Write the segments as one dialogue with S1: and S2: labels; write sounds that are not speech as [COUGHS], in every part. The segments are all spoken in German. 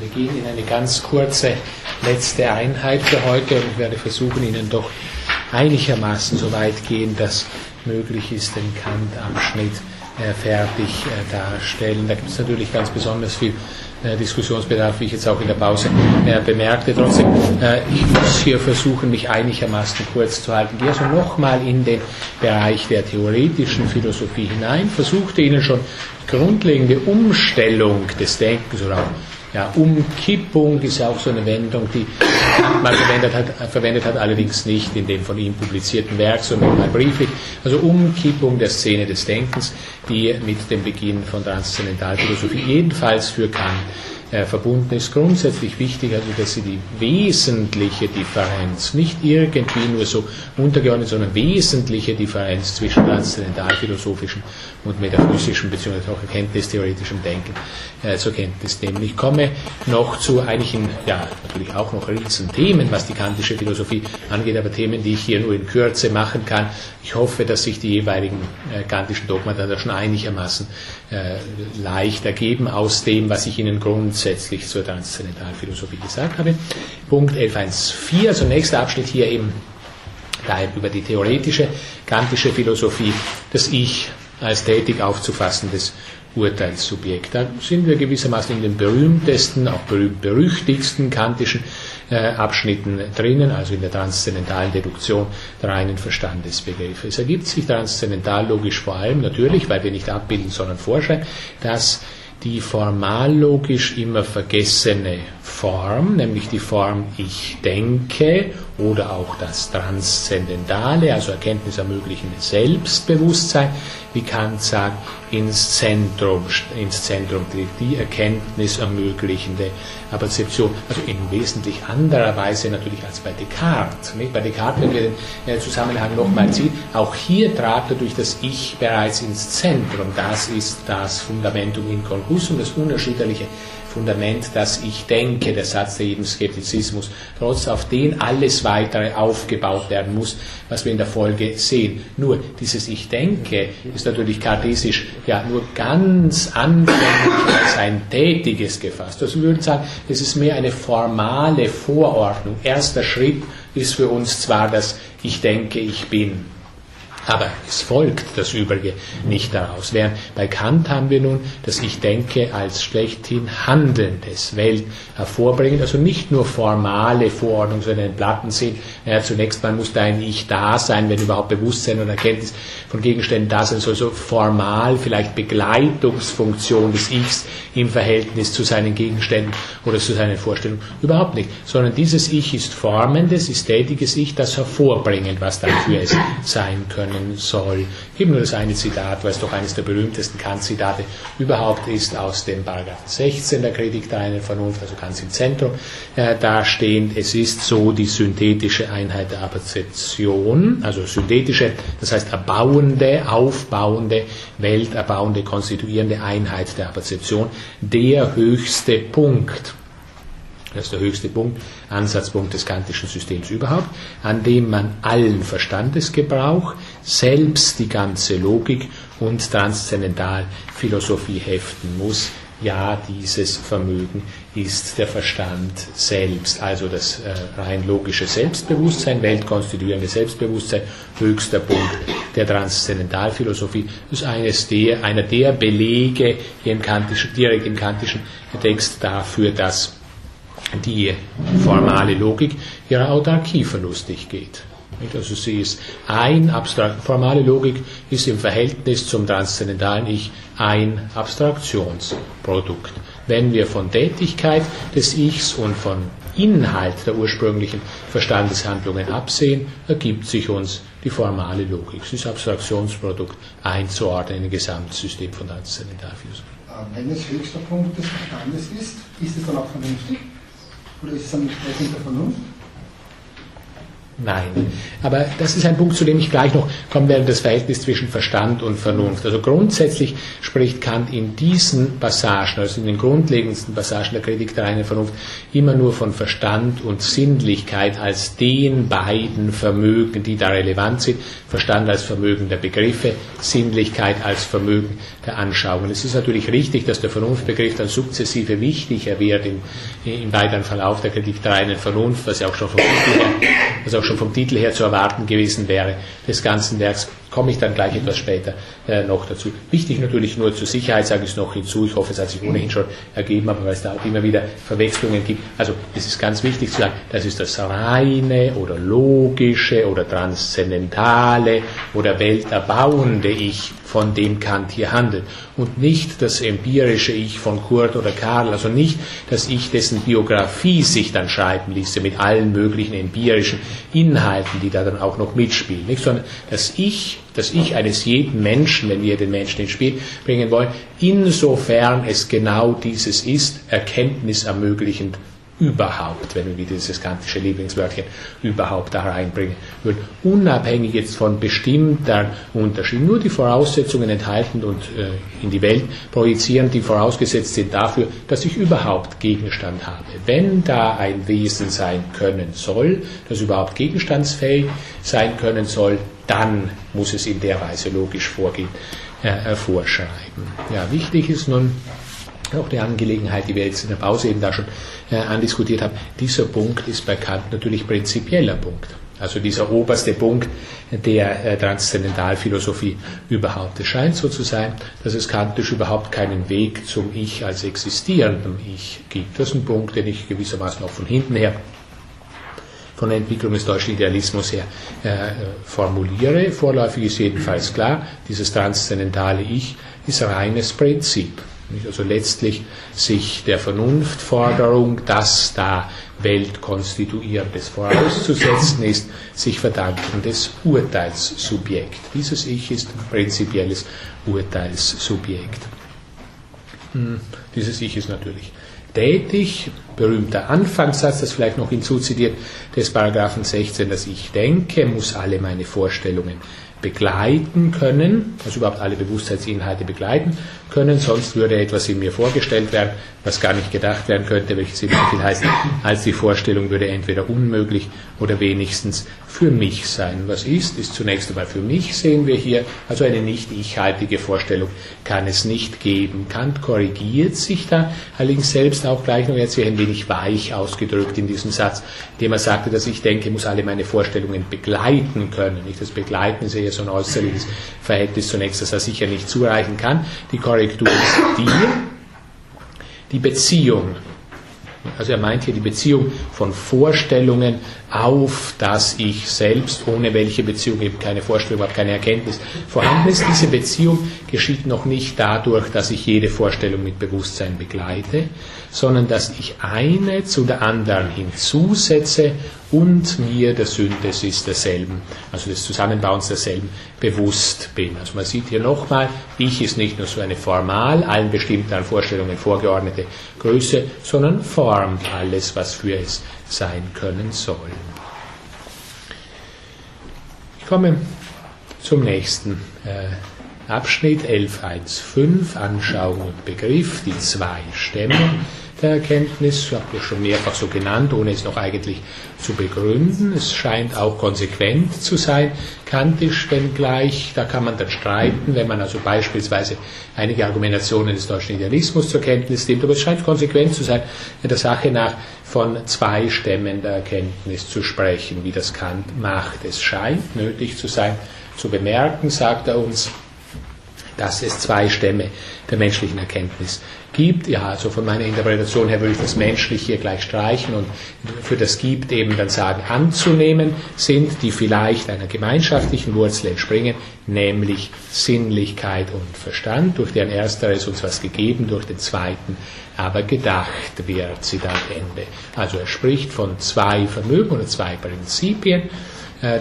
S1: Wir gehen in eine ganz kurze letzte Einheit für heute und ich werde versuchen, Ihnen doch einigermaßen so weit gehen, dass möglich ist, den Kant-Abschnitt äh, fertig äh, darstellen. Da gibt es natürlich ganz besonders viel äh, Diskussionsbedarf, wie ich jetzt auch in der Pause äh, bemerkte. Trotzdem, äh, ich muss hier versuchen, mich einigermaßen kurz zu halten. Ich gehe also nochmal in den Bereich der theoretischen Philosophie hinein, versuchte Ihnen schon grundlegende Umstellung des Denkens oder auch ja, Umkippung ist ja auch so eine Wendung, die man verwendet hat, verwendet hat, allerdings nicht in dem von ihm publizierten Werk, sondern mal brieflich. Also Umkippung der Szene des Denkens, die mit dem Beginn von Transzendentalphilosophie jedenfalls für Kant äh, verbunden ist. Grundsätzlich wichtig, also dass sie die wesentliche Differenz, nicht irgendwie nur so untergeordnet, sondern wesentliche Differenz zwischen transzendentalphilosophischem und metaphysischem bzw. auch erkenntnistheoretischem Denken äh, zur Kenntnis nehmen. Ich komme noch zu einigen, ja, natürlich auch noch riesen Themen, was die kantische Philosophie angeht, aber Themen, die ich hier nur in Kürze machen kann. Ich hoffe, dass sich die jeweiligen äh, kantischen Dogmata da schon einigermaßen äh, leicht ergeben aus dem, was ich Ihnen grundsätzlich zur Transzendentalphilosophie gesagt habe. Punkt 11.1.4, also nächster Abschnitt hier eben daher über die theoretische kantische Philosophie, das Ich als tätig aufzufassendes Urteilssubjekt. Da sind wir gewissermaßen in den berühmtesten, auch berühmt-berüchtigsten kantischen äh, Abschnitten drinnen, also in der transzendentalen Deduktion der reinen Verstandesbegriffe. Es ergibt sich transzendental logisch vor allem natürlich, weil wir nicht abbilden, sondern vorschreiben, dass die formallogisch immer vergessene Form, nämlich die Form Ich denke oder auch das Transzendentale, also erkenntnisermöglichende Selbstbewusstsein, wie Kant sagt, ins Zentrum, ins Zentrum die erkenntnisermöglichende Perzeption, also in wesentlich anderer Weise natürlich als bei Descartes. Nicht? Bei Descartes, wenn wir den äh, Zusammenhang nochmal ziehen, auch hier trat er durch das Ich bereits ins Zentrum. Das ist das Fundamentum in Concusum, das unerschütterliche Fundament, das ich denke, der Satz der jedem Skeptizismus, trotz auf den alles weitere aufgebaut werden muss, was wir in der Folge sehen. Nur dieses Ich denke ist natürlich kartesisch ja nur ganz anfänglich als ein tätiges gefasst. Also wir würden sagen, es ist mehr eine formale Vorordnung. Erster Schritt ist für uns zwar das Ich denke, ich bin. Aber es folgt das Übrige nicht daraus. Während bei Kant haben wir nun das Ich denke als schlechthin handelndes Welt hervorbringen, also nicht nur formale Vorordnung, sondern in Platten sehen, naja, zunächst mal muss da ein Ich da sein, wenn überhaupt Bewusstsein und Erkenntnis von Gegenständen da sein soll, so formal vielleicht Begleitungsfunktion des Ichs im Verhältnis zu seinen Gegenständen oder zu seinen Vorstellungen. Überhaupt nicht. Sondern dieses Ich ist formendes, ist tätiges Ich, das hervorbringend, was dafür es sein können soll. Ich gebe nur das eine Zitat, weil es doch eines der berühmtesten Kant-Zitate überhaupt ist, aus dem Paragraph 16 der Kritik der einen Vernunft, also ganz im Zentrum äh, dastehend. Es ist so die synthetische Einheit der Perzeption, also synthetische, das heißt erbauende, aufbauende, welterbauende, konstituierende Einheit der Perzeption, der höchste Punkt das ist der höchste Punkt, Ansatzpunkt des kantischen Systems überhaupt, an dem man allen Verstandesgebrauch, selbst die ganze Logik und Transzendentalphilosophie heften muss. Ja, dieses Vermögen ist der Verstand selbst, also das äh, rein logische Selbstbewusstsein, weltkonstituierende Selbstbewusstsein, höchster Punkt der Transzendentalphilosophie. Ist eines der, einer der Belege im kantischen, direkt im kantischen Text dafür, dass die formale Logik ihrer Autarkie verlustig geht. Also sie ist ein abstrakt, formale Logik ist im Verhältnis zum transzendentalen Ich ein Abstraktionsprodukt. Wenn wir von Tätigkeit des Ichs und von Inhalt der ursprünglichen Verstandeshandlungen absehen, ergibt sich uns die formale Logik. Sie ist Abstraktionsprodukt einzuordnen in ein Gesamtsystem von Transzendentalphilosophie.
S2: Wenn es höchster Punkt des Verstandes ist, ist es dann auch vernünftig? Oder ist es ein Entsprechen der Vernunft?
S1: Nein. Aber das ist ein Punkt, zu dem ich gleich noch kommen werde, das Verhältnis zwischen Verstand und Vernunft. Also grundsätzlich spricht Kant in diesen Passagen, also in den grundlegendsten Passagen der Kritik der reinen Vernunft, immer nur von Verstand und Sinnlichkeit als den beiden Vermögen, die da relevant sind. Verstand als Vermögen der Begriffe, Sinnlichkeit als Vermögen der Anschauungen. Es ist natürlich richtig, dass der Vernunftbegriff dann sukzessive wichtiger wird im, im weiteren Verlauf der Kritik der reinen Vernunft, was ja auch schon was auch schon vom Titel her zu erwarten gewesen wäre, des ganzen Werks, komme ich dann gleich etwas später äh, noch dazu. Wichtig natürlich nur zur Sicherheit sage ich es noch hinzu, ich hoffe, es hat sich ohnehin schon ergeben, aber weil es da auch immer wieder Verwechslungen gibt. Also es ist ganz wichtig zu sagen, das ist das reine oder logische oder transzendentale oder welterbauende Ich, von dem Kant hier handelt. Und nicht das empirische Ich von Kurt oder Karl, also nicht das Ich, dessen Biografie sich dann schreiben ließe mit allen möglichen empirischen Inhalten, die da dann auch noch mitspielen. Nicht? Sondern das Ich, das Ich eines jeden Menschen, wenn wir den Menschen ins Spiel bringen wollen, insofern es genau dieses ist, Erkenntnis ermöglichend überhaupt, wenn wir dieses kantische Lieblingswörtchen überhaupt da reinbringen würden, unabhängig jetzt von bestimmten Unterschieden, nur die Voraussetzungen enthalten und äh, in die Welt projizieren, die vorausgesetzt sind dafür, dass ich überhaupt Gegenstand habe. Wenn da ein Wesen sein können soll, das überhaupt gegenstandsfähig sein können soll, dann muss es in der Weise logisch vorgehen, äh, vorschreiben. Ja, wichtig ist nun auch die Angelegenheit, die wir jetzt in der Pause eben da schon äh, andiskutiert haben, dieser Punkt ist bei Kant natürlich prinzipieller Punkt. Also dieser oberste Punkt der äh, Transzendentalphilosophie überhaupt. Es scheint so zu sein, dass es kantisch überhaupt keinen Weg zum Ich als existierendem Ich gibt. Das ist ein Punkt, den ich gewissermaßen auch von hinten her von der Entwicklung des deutschen Idealismus her äh, formuliere. Vorläufig ist jedenfalls klar, dieses transzendentale Ich ist reines Prinzip. Also letztlich sich der Vernunftforderung, dass da Weltkonstituierendes vorauszusetzen ist, sich verdankendes Urteilssubjekt. Dieses Ich ist ein prinzipielles Urteilssubjekt. Hm, dieses Ich ist natürlich tätig. Berühmter Anfangssatz, das vielleicht noch hinzuzitiert, des Paragraphen 16, dass ich denke, muss alle meine Vorstellungen begleiten können, also überhaupt alle Bewusstseinsinhalte begleiten können, sonst würde etwas in mir vorgestellt werden, was gar nicht gedacht werden könnte, welches immer viel heißt, als die Vorstellung würde entweder unmöglich oder wenigstens für mich sein. Was ist, ist zunächst einmal für mich, sehen wir hier, also eine nicht ichhaltige Vorstellung kann es nicht geben. Kant korrigiert sich da allerdings selbst auch gleich noch jetzt ein wenig weich ausgedrückt in diesem Satz, indem er sagte, dass ich denke, muss alle meine Vorstellungen begleiten können. Nicht das Begleiten ist eher so ein äußerliches Verhältnis zunächst, das er sicher nicht zureichen kann. Die Korrektur ist die, die Beziehung. Also er meint hier die Beziehung von Vorstellungen auf das Ich selbst, ohne welche Beziehung eben keine Vorstellung, überhaupt keine Erkenntnis vorhanden ist. Diese Beziehung geschieht noch nicht dadurch, dass ich jede Vorstellung mit Bewusstsein begleite, sondern dass ich eine zu der anderen hinzusetze und mir der Synthesis derselben, also des Zusammenbauens derselben, bewusst bin. Also man sieht hier nochmal, ich ist nicht nur so eine formal allen bestimmten Vorstellungen vorgeordnete Größe, sondern formt alles, was für es sein können soll. Ich komme zum nächsten äh, Abschnitt 11.1.5, Anschauung und Begriff, die zwei Stämme der Erkenntnis. Ich habe das schon mehrfach so genannt, ohne es noch eigentlich zu begründen. Es scheint auch konsequent zu sein, kantisch, wenngleich, da kann man dann streiten, wenn man also beispielsweise einige Argumentationen des deutschen Idealismus zur Kenntnis nimmt, aber es scheint konsequent zu sein, der Sache nach von zwei Stämmen der Erkenntnis zu sprechen, wie das Kant macht. Es scheint nötig zu sein, zu bemerken, sagt er uns, dass es zwei Stämme der menschlichen Erkenntnis gibt. Ja, also von meiner Interpretation her würde ich das menschlich hier gleich streichen und für das gibt eben dann sagen, anzunehmen sind, die vielleicht einer gemeinschaftlichen Wurzel entspringen, nämlich Sinnlichkeit und Verstand, durch deren ersteres uns was gegeben, durch den zweiten aber gedacht wird, Zitat Ende. Also er spricht von zwei Vermögen oder zwei Prinzipien,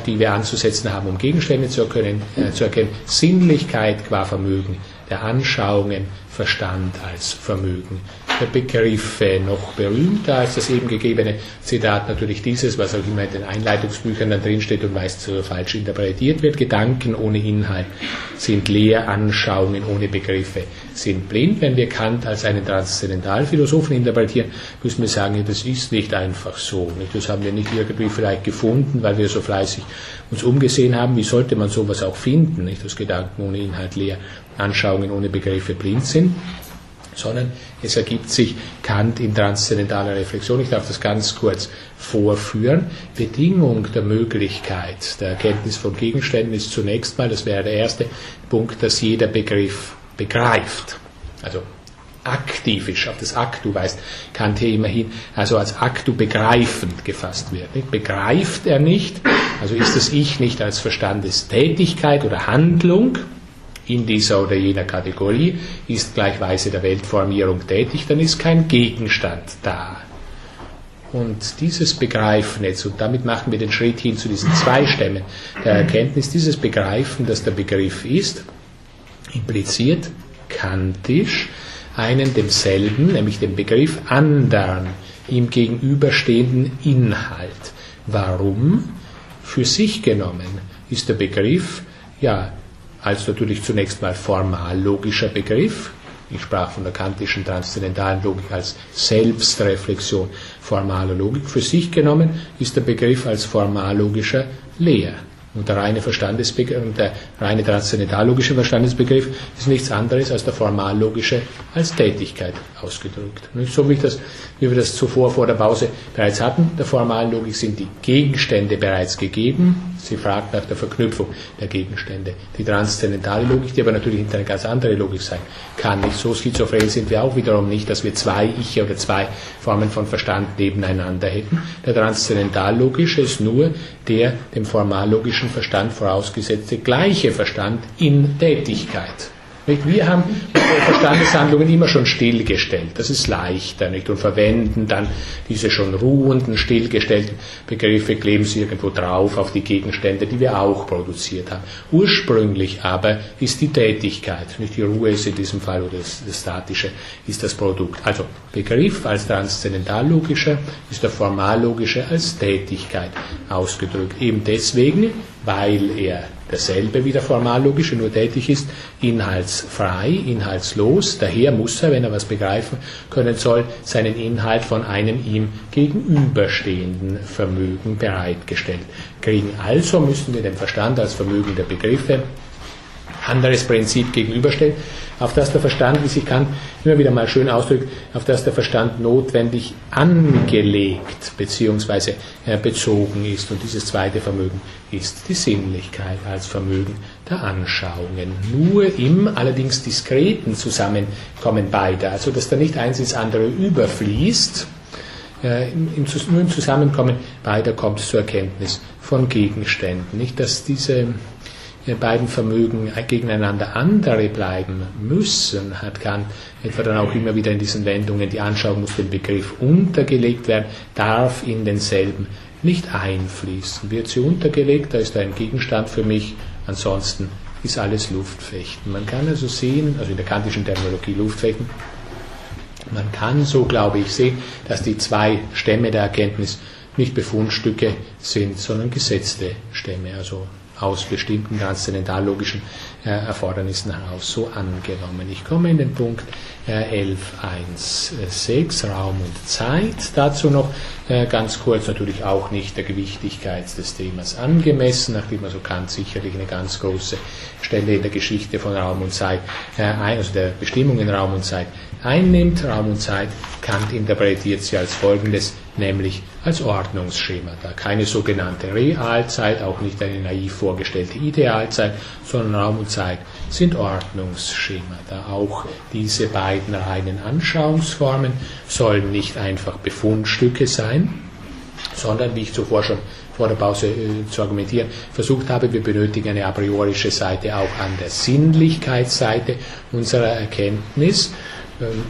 S1: die wir anzusetzen haben, um Gegenstände zu erkennen, äh, zu erkennen. Sinnlichkeit qua Vermögen der Anschauungen, Verstand als Vermögen Begriffe noch berühmter als das eben gegebene Zitat natürlich dieses, was auch immer in den Einleitungsbüchern dann drinsteht und meist so falsch interpretiert wird. Gedanken ohne Inhalt sind leer, Anschauungen ohne Begriffe sind blind. Wenn wir Kant als einen Transzendentalphilosophen interpretieren, müssen wir sagen, das ist nicht einfach so. Das haben wir nicht irgendwie vielleicht gefunden, weil wir so fleißig uns umgesehen haben. Wie sollte man sowas auch finden? Dass Gedanken ohne Inhalt leer, Anschauungen ohne Begriffe blind sind sondern es ergibt sich Kant in transzendentaler Reflexion. Ich darf das ganz kurz vorführen. Bedingung der Möglichkeit der Erkenntnis von Gegenständen ist zunächst mal, das wäre der erste Punkt, dass jeder Begriff begreift. Also aktiv ist, auf das Aktu weist Kant hier immerhin, also als Aktu begreifend gefasst wird. Nicht? Begreift er nicht, also ist das Ich nicht als Verstandestätigkeit oder Handlung, in dieser oder jener Kategorie ist gleichweise der Weltformierung tätig, dann ist kein Gegenstand da. Und dieses Begreifen jetzt, und damit machen wir den Schritt hin zu diesen zwei Stämmen der Erkenntnis, dieses Begreifen, dass der Begriff ist, impliziert kantisch einen demselben, nämlich den Begriff andern, ihm gegenüberstehenden Inhalt. Warum? Für sich genommen ist der Begriff ja als natürlich zunächst mal formal logischer Begriff. Ich sprach von der kantischen transzendentalen Logik als Selbstreflexion formaler Logik. Für sich genommen ist der Begriff als formal logischer leer. Und der reine, Verstandesbegriff, und der reine transzendentallogische Verstandesbegriff ist nichts anderes als der formallogische als Tätigkeit ausgedrückt. So wie, das, wie wir das zuvor vor der Pause bereits hatten, der Formallogik sind die Gegenstände bereits gegeben. Sie fragt nach der Verknüpfung der Gegenstände. Die transzendentale Logik, die aber natürlich hinter eine ganz andere Logik sein kann. Nicht so schizophren sind wir auch wiederum nicht, dass wir zwei Ich oder zwei Formen von Verstand nebeneinander hätten. Der transzendentalogische ist nur der dem formallogischen Verstand vorausgesetzte gleiche Verstand in Tätigkeit. Wir haben Verstandeshandlungen immer schon stillgestellt. Das ist leichter nicht? und verwenden dann diese schon ruhenden, stillgestellten Begriffe, kleben sie irgendwo drauf auf die Gegenstände, die wir auch produziert haben. Ursprünglich aber ist die Tätigkeit, nicht die Ruhe ist in diesem Fall oder das, das Statische ist das Produkt. Also Begriff als transzendentallogischer ist der formallogische als Tätigkeit ausgedrückt. Eben deswegen, weil er derselbe wie der formallogische, nur tätig ist, inhaltsfrei, inhaltslos. Daher muss er, wenn er was begreifen können soll, seinen Inhalt von einem ihm gegenüberstehenden Vermögen bereitgestellt kriegen. Also müssen wir den Verstand als Vermögen der Begriffe anderes Prinzip gegenüberstellen, auf das der Verstand, wie sich Kant immer wieder mal schön ausdrückt, auf das der Verstand notwendig angelegt bzw. Äh, bezogen ist. Und dieses zweite Vermögen ist die Sinnlichkeit als Vermögen der Anschauungen. Nur im allerdings diskreten Zusammenkommen beider, also dass da nicht eins ins andere überfließt, äh, im, nur im Zusammenkommen beider kommt es zur Erkenntnis von Gegenständen. Nicht, dass diese beiden Vermögen gegeneinander andere bleiben müssen, hat Kant etwa dann auch immer wieder in diesen Wendungen, die Anschauung muss dem Begriff untergelegt werden, darf in denselben nicht einfließen. Wird sie untergelegt, da ist ein Gegenstand für mich, ansonsten ist alles Luftfechten. Man kann also sehen, also in der kantischen Terminologie Luftfechten, man kann so, glaube ich, sehen, dass die zwei Stämme der Erkenntnis nicht Befundstücke sind, sondern gesetzte Stämme, also aus bestimmten transzendentallogischen äh, Erfordernissen heraus so angenommen. Ich komme in den Punkt 11.1.6, Raum und Zeit. Dazu noch äh, ganz kurz natürlich auch nicht der Gewichtigkeit des Themas angemessen, nachdem also Kant sicherlich eine ganz große Stelle in der Geschichte von Raum und Zeit, äh, also der Bestimmung in Raum und Zeit einnimmt. Raum und Zeit, Kant interpretiert sie als folgendes, nämlich als Ordnungsschema. Da keine sogenannte Realzeit, auch nicht eine naiv vorgestellte Idealzeit, sondern Raum und Zeit sind Ordnungsschema. Da auch diese beiden reinen Anschauungsformen sollen nicht einfach Befundstücke sein, sondern, wie ich zuvor schon vor der Pause äh, zu argumentieren versucht habe, wir benötigen eine a priorische Seite auch an der Sinnlichkeitsseite unserer Erkenntnis. Ähm,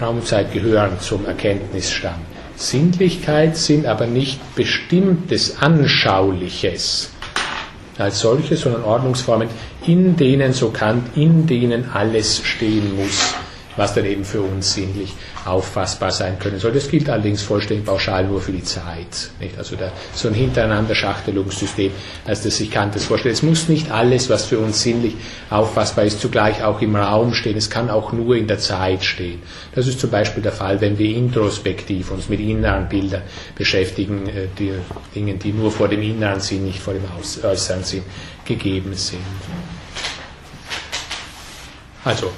S1: Raum und Zeit gehören zum Erkenntnisstamm. Sinnlichkeit sind aber nicht bestimmtes Anschauliches als solches, sondern Ordnungsformen, in denen, so Kant, in denen alles stehen muss, was dann eben für uns sinnlich auffassbar sein können soll. Das gilt allerdings vollständig pauschal nur für die Zeit. Nicht? Also da, so ein Hintereinander-Schachtelungssystem, als das sich Kant das vorstellt. Es muss nicht alles, was für uns sinnlich auffassbar ist, zugleich auch im Raum stehen. Es kann auch nur in der Zeit stehen. Das ist zum Beispiel der Fall, wenn wir introspektiv uns mit inneren Bildern beschäftigen, äh, die Dinge, die nur vor dem inneren Sinn, nicht vor dem äußeren Sinn gegeben sind. Also,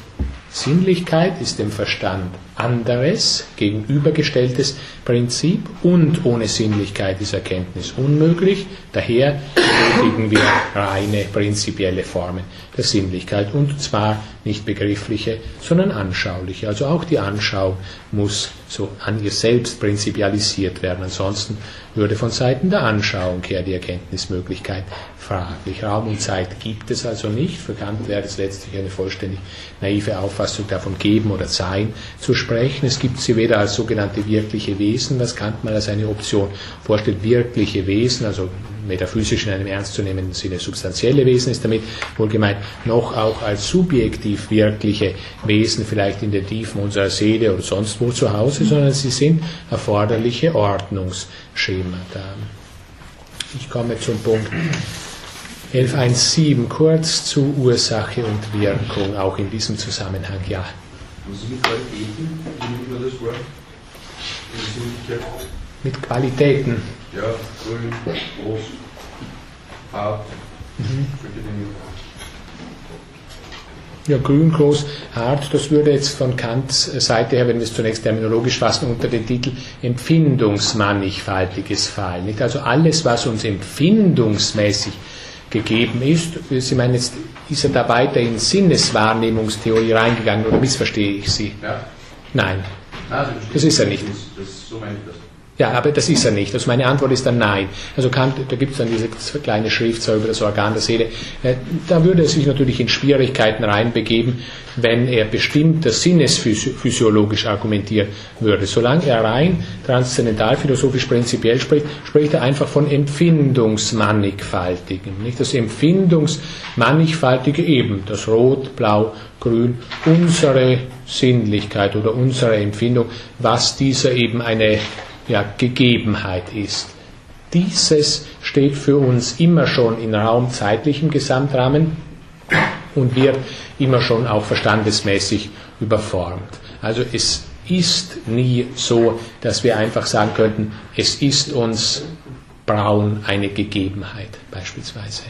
S1: Sinnlichkeit ist dem Verstand anderes, gegenübergestelltes Prinzip und ohne Sinnlichkeit ist Erkenntnis unmöglich. Daher benötigen wir reine prinzipielle Formen der Sinnlichkeit und zwar nicht begriffliche, sondern anschauliche. Also auch die Anschauung muss so an ihr selbst prinzipialisiert werden. Ansonsten würde von Seiten der Anschauung her die Erkenntnismöglichkeit fraglich. Raum und Zeit gibt es also nicht. Für Kant wäre es letztlich eine vollständig naive Auffassung davon, geben oder sein zu sprechen. Es gibt sie weder als sogenannte wirkliche Wesen, was Kant mal als eine Option vorstellt, wirkliche Wesen, also metaphysisch in einem ernstzunehmenden Sinne substanzielle Wesen ist damit wohlgemeint, noch auch als subjektiv wirkliche Wesen, vielleicht in den Tiefen unserer Seele oder sonst wo zu Hause, sondern sie sind erforderliche Ordnungsschemata. Ich komme zum Punkt 11.1.7 kurz zu Ursache und Wirkung, auch in diesem Zusammenhang, ja.
S3: Mit Qualitäten. Ja, grün, groß, hart, mhm.
S1: Ja, grün, groß, hart, das würde jetzt von Kants Seite her, wenn wir es zunächst terminologisch fassen, unter den Titel Empfindungsmannigfaltiges fallen. Nicht? Also alles, was uns empfindungsmäßig gegeben ist, Sie meinen jetzt, ist er da weiter in Sinneswahrnehmungstheorie reingegangen oder missverstehe ich Sie?
S3: Ja.
S1: Nein, das ist er nicht.
S3: Das, das, so meine ich das.
S1: Ja, aber das ist er nicht. Also meine Antwort ist dann nein. Also Kant, da gibt es dann diese kleine Schrift über das Organ der Seele. Äh, da würde er sich natürlich in Schwierigkeiten reinbegeben, wenn er bestimmter sinnesphysiologisch argumentieren würde. Solange er rein transzendental philosophisch prinzipiell spricht, spricht er einfach von Empfindungsmannigfaltigen. Nicht das Empfindungsmannigfaltige eben, das Rot, Blau, Grün, unsere Sinnlichkeit oder unsere Empfindung, was dieser eben eine ja, Gegebenheit ist. Dieses steht für uns immer schon in raumzeitlichem Gesamtrahmen und wird immer schon auch verstandesmäßig überformt. Also es ist nie so, dass wir einfach sagen könnten, es ist uns braun eine Gegebenheit beispielsweise.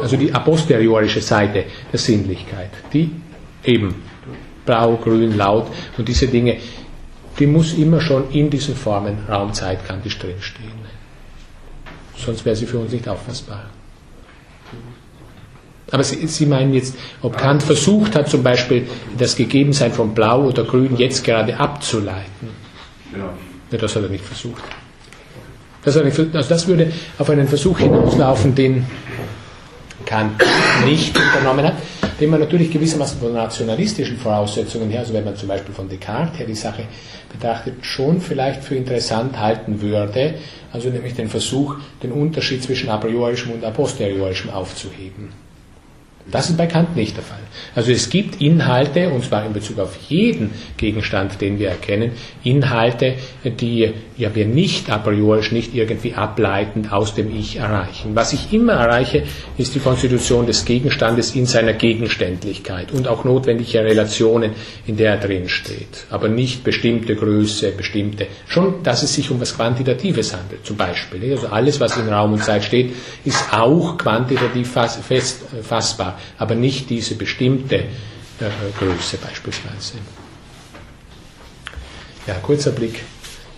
S1: Also die aposteriorische Seite der Sinnlichkeit, die eben blau, grün, laut und diese Dinge, die muss immer schon in diesen Formen raumzeitkantisch drinstehen. Sonst wäre sie für uns nicht auffassbar. Aber Sie, Sie, meinen jetzt, ob Kant versucht hat, zum Beispiel das Gegebensein von Blau oder Grün jetzt gerade abzuleiten.
S3: Genau.
S1: Ja, das hat er nicht versucht. Das, nicht, also das würde auf einen Versuch hinauslaufen, den Kant nicht unternommen hat, den man natürlich gewissermaßen von nationalistischen Voraussetzungen her, also wenn man zum Beispiel von Descartes her die Sache betrachtet, schon vielleicht für interessant halten würde, also nämlich den Versuch, den Unterschied zwischen a priorischem und a posteriorischem aufzuheben. Das ist bei Kant nicht der Fall. Also es gibt Inhalte, und zwar in Bezug auf jeden Gegenstand, den wir erkennen, Inhalte, die ja, wir nicht a priori, nicht irgendwie ableitend aus dem Ich erreichen. Was ich immer erreiche, ist die Konstitution des Gegenstandes in seiner Gegenständlichkeit und auch notwendige Relationen, in der er drin steht. Aber nicht bestimmte Größe, bestimmte, schon, dass es sich um was Quantitatives handelt, zum Beispiel. Also alles, was in Raum und Zeit steht, ist auch quantitativ fest, fassbar, aber nicht diese bestimmte äh, Größe beispielsweise. Ja, kurzer Blick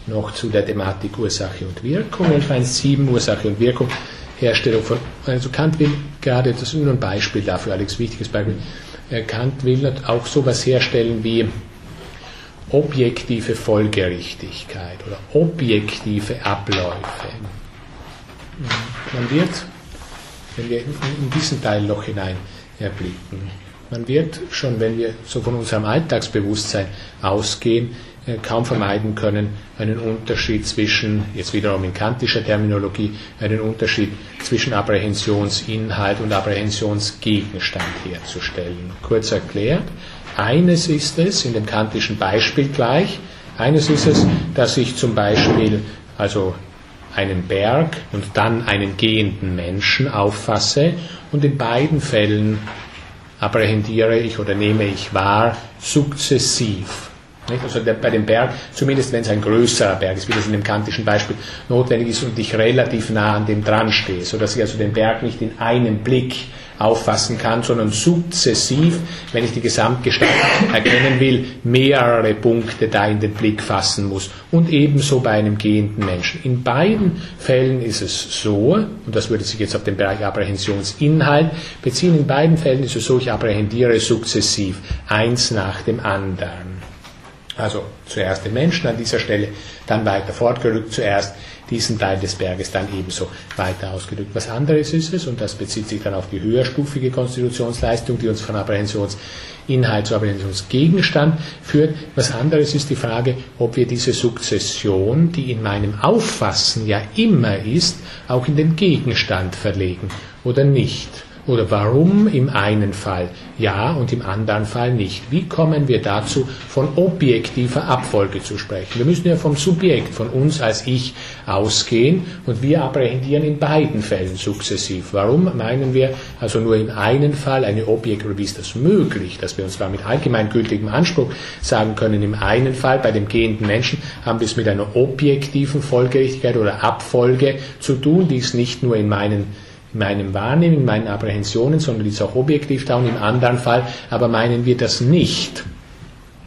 S1: noch zu der Thematik Ursache und Wirkung. 11.1.7 Ursache und Wirkung, Herstellung von, also Kant will gerade, das ist nur ein Beispiel dafür, Alex, wichtiges Beispiel, äh, Kant will auch sowas herstellen wie objektive Folgerichtigkeit oder objektive Abläufe. Man wird, wenn wir in diesen Teil noch hinein erblicken, man wird schon, wenn wir so von unserem Alltagsbewusstsein ausgehen, äh, kaum vermeiden können, einen Unterschied zwischen, jetzt wiederum in kantischer Terminologie, einen Unterschied zwischen Apprehensionsinhalt und Apprehentionsgegenstand herzustellen. Kurz erklärt, eines ist es, in dem kantischen Beispiel gleich, eines ist es, dass ich zum Beispiel also einen Berg und dann einen gehenden Menschen auffasse und in beiden Fällen apprehendiere ich oder nehme ich wahr sukzessiv. Also der, bei dem Berg, zumindest wenn es ein größerer Berg ist, wie das in dem kantischen Beispiel notwendig ist und ich relativ nah an dem dran stehe, sodass ich also den Berg nicht in einem Blick auffassen kann, sondern sukzessiv, wenn ich die Gesamtgestalt [COUGHS] erkennen will, mehrere Punkte da in den Blick fassen muss. Und ebenso bei einem gehenden Menschen. In beiden Fällen ist es so, und das würde sich jetzt auf den Bereich Apprehensionsinhalt beziehen, in beiden Fällen ist es so, ich apprehendiere sukzessiv, eins nach dem anderen. Also zuerst den Menschen an dieser Stelle, dann weiter fortgerückt, zuerst diesen Teil des Berges dann ebenso weiter ausgedrückt. Was anderes ist es, und das bezieht sich dann auf die höherstufige Konstitutionsleistung, die uns von Apprehensionsinhalt zu Apprehentionsgegenstand führt. Was anderes ist die Frage, ob wir diese Sukzession, die in meinem Auffassen ja immer ist, auch in den Gegenstand verlegen oder nicht. Oder warum im einen Fall ja und im anderen Fall nicht? Wie kommen wir dazu, von objektiver Abfolge zu sprechen? Wir müssen ja vom Subjekt, von uns als Ich ausgehen und wir apprehendieren in beiden Fällen sukzessiv. Warum meinen wir also nur im einen Fall eine Objekt, oder wie ist das möglich, dass wir uns da mit allgemeingültigem Anspruch sagen können, im einen Fall bei dem gehenden Menschen haben wir es mit einer objektiven Folgerichtigkeit oder Abfolge zu tun, die ist nicht nur in meinen in meinem Wahrnehmen, in meinen Apprehensionen, sondern die ist auch objektiv da und im anderen Fall aber meinen wir das nicht.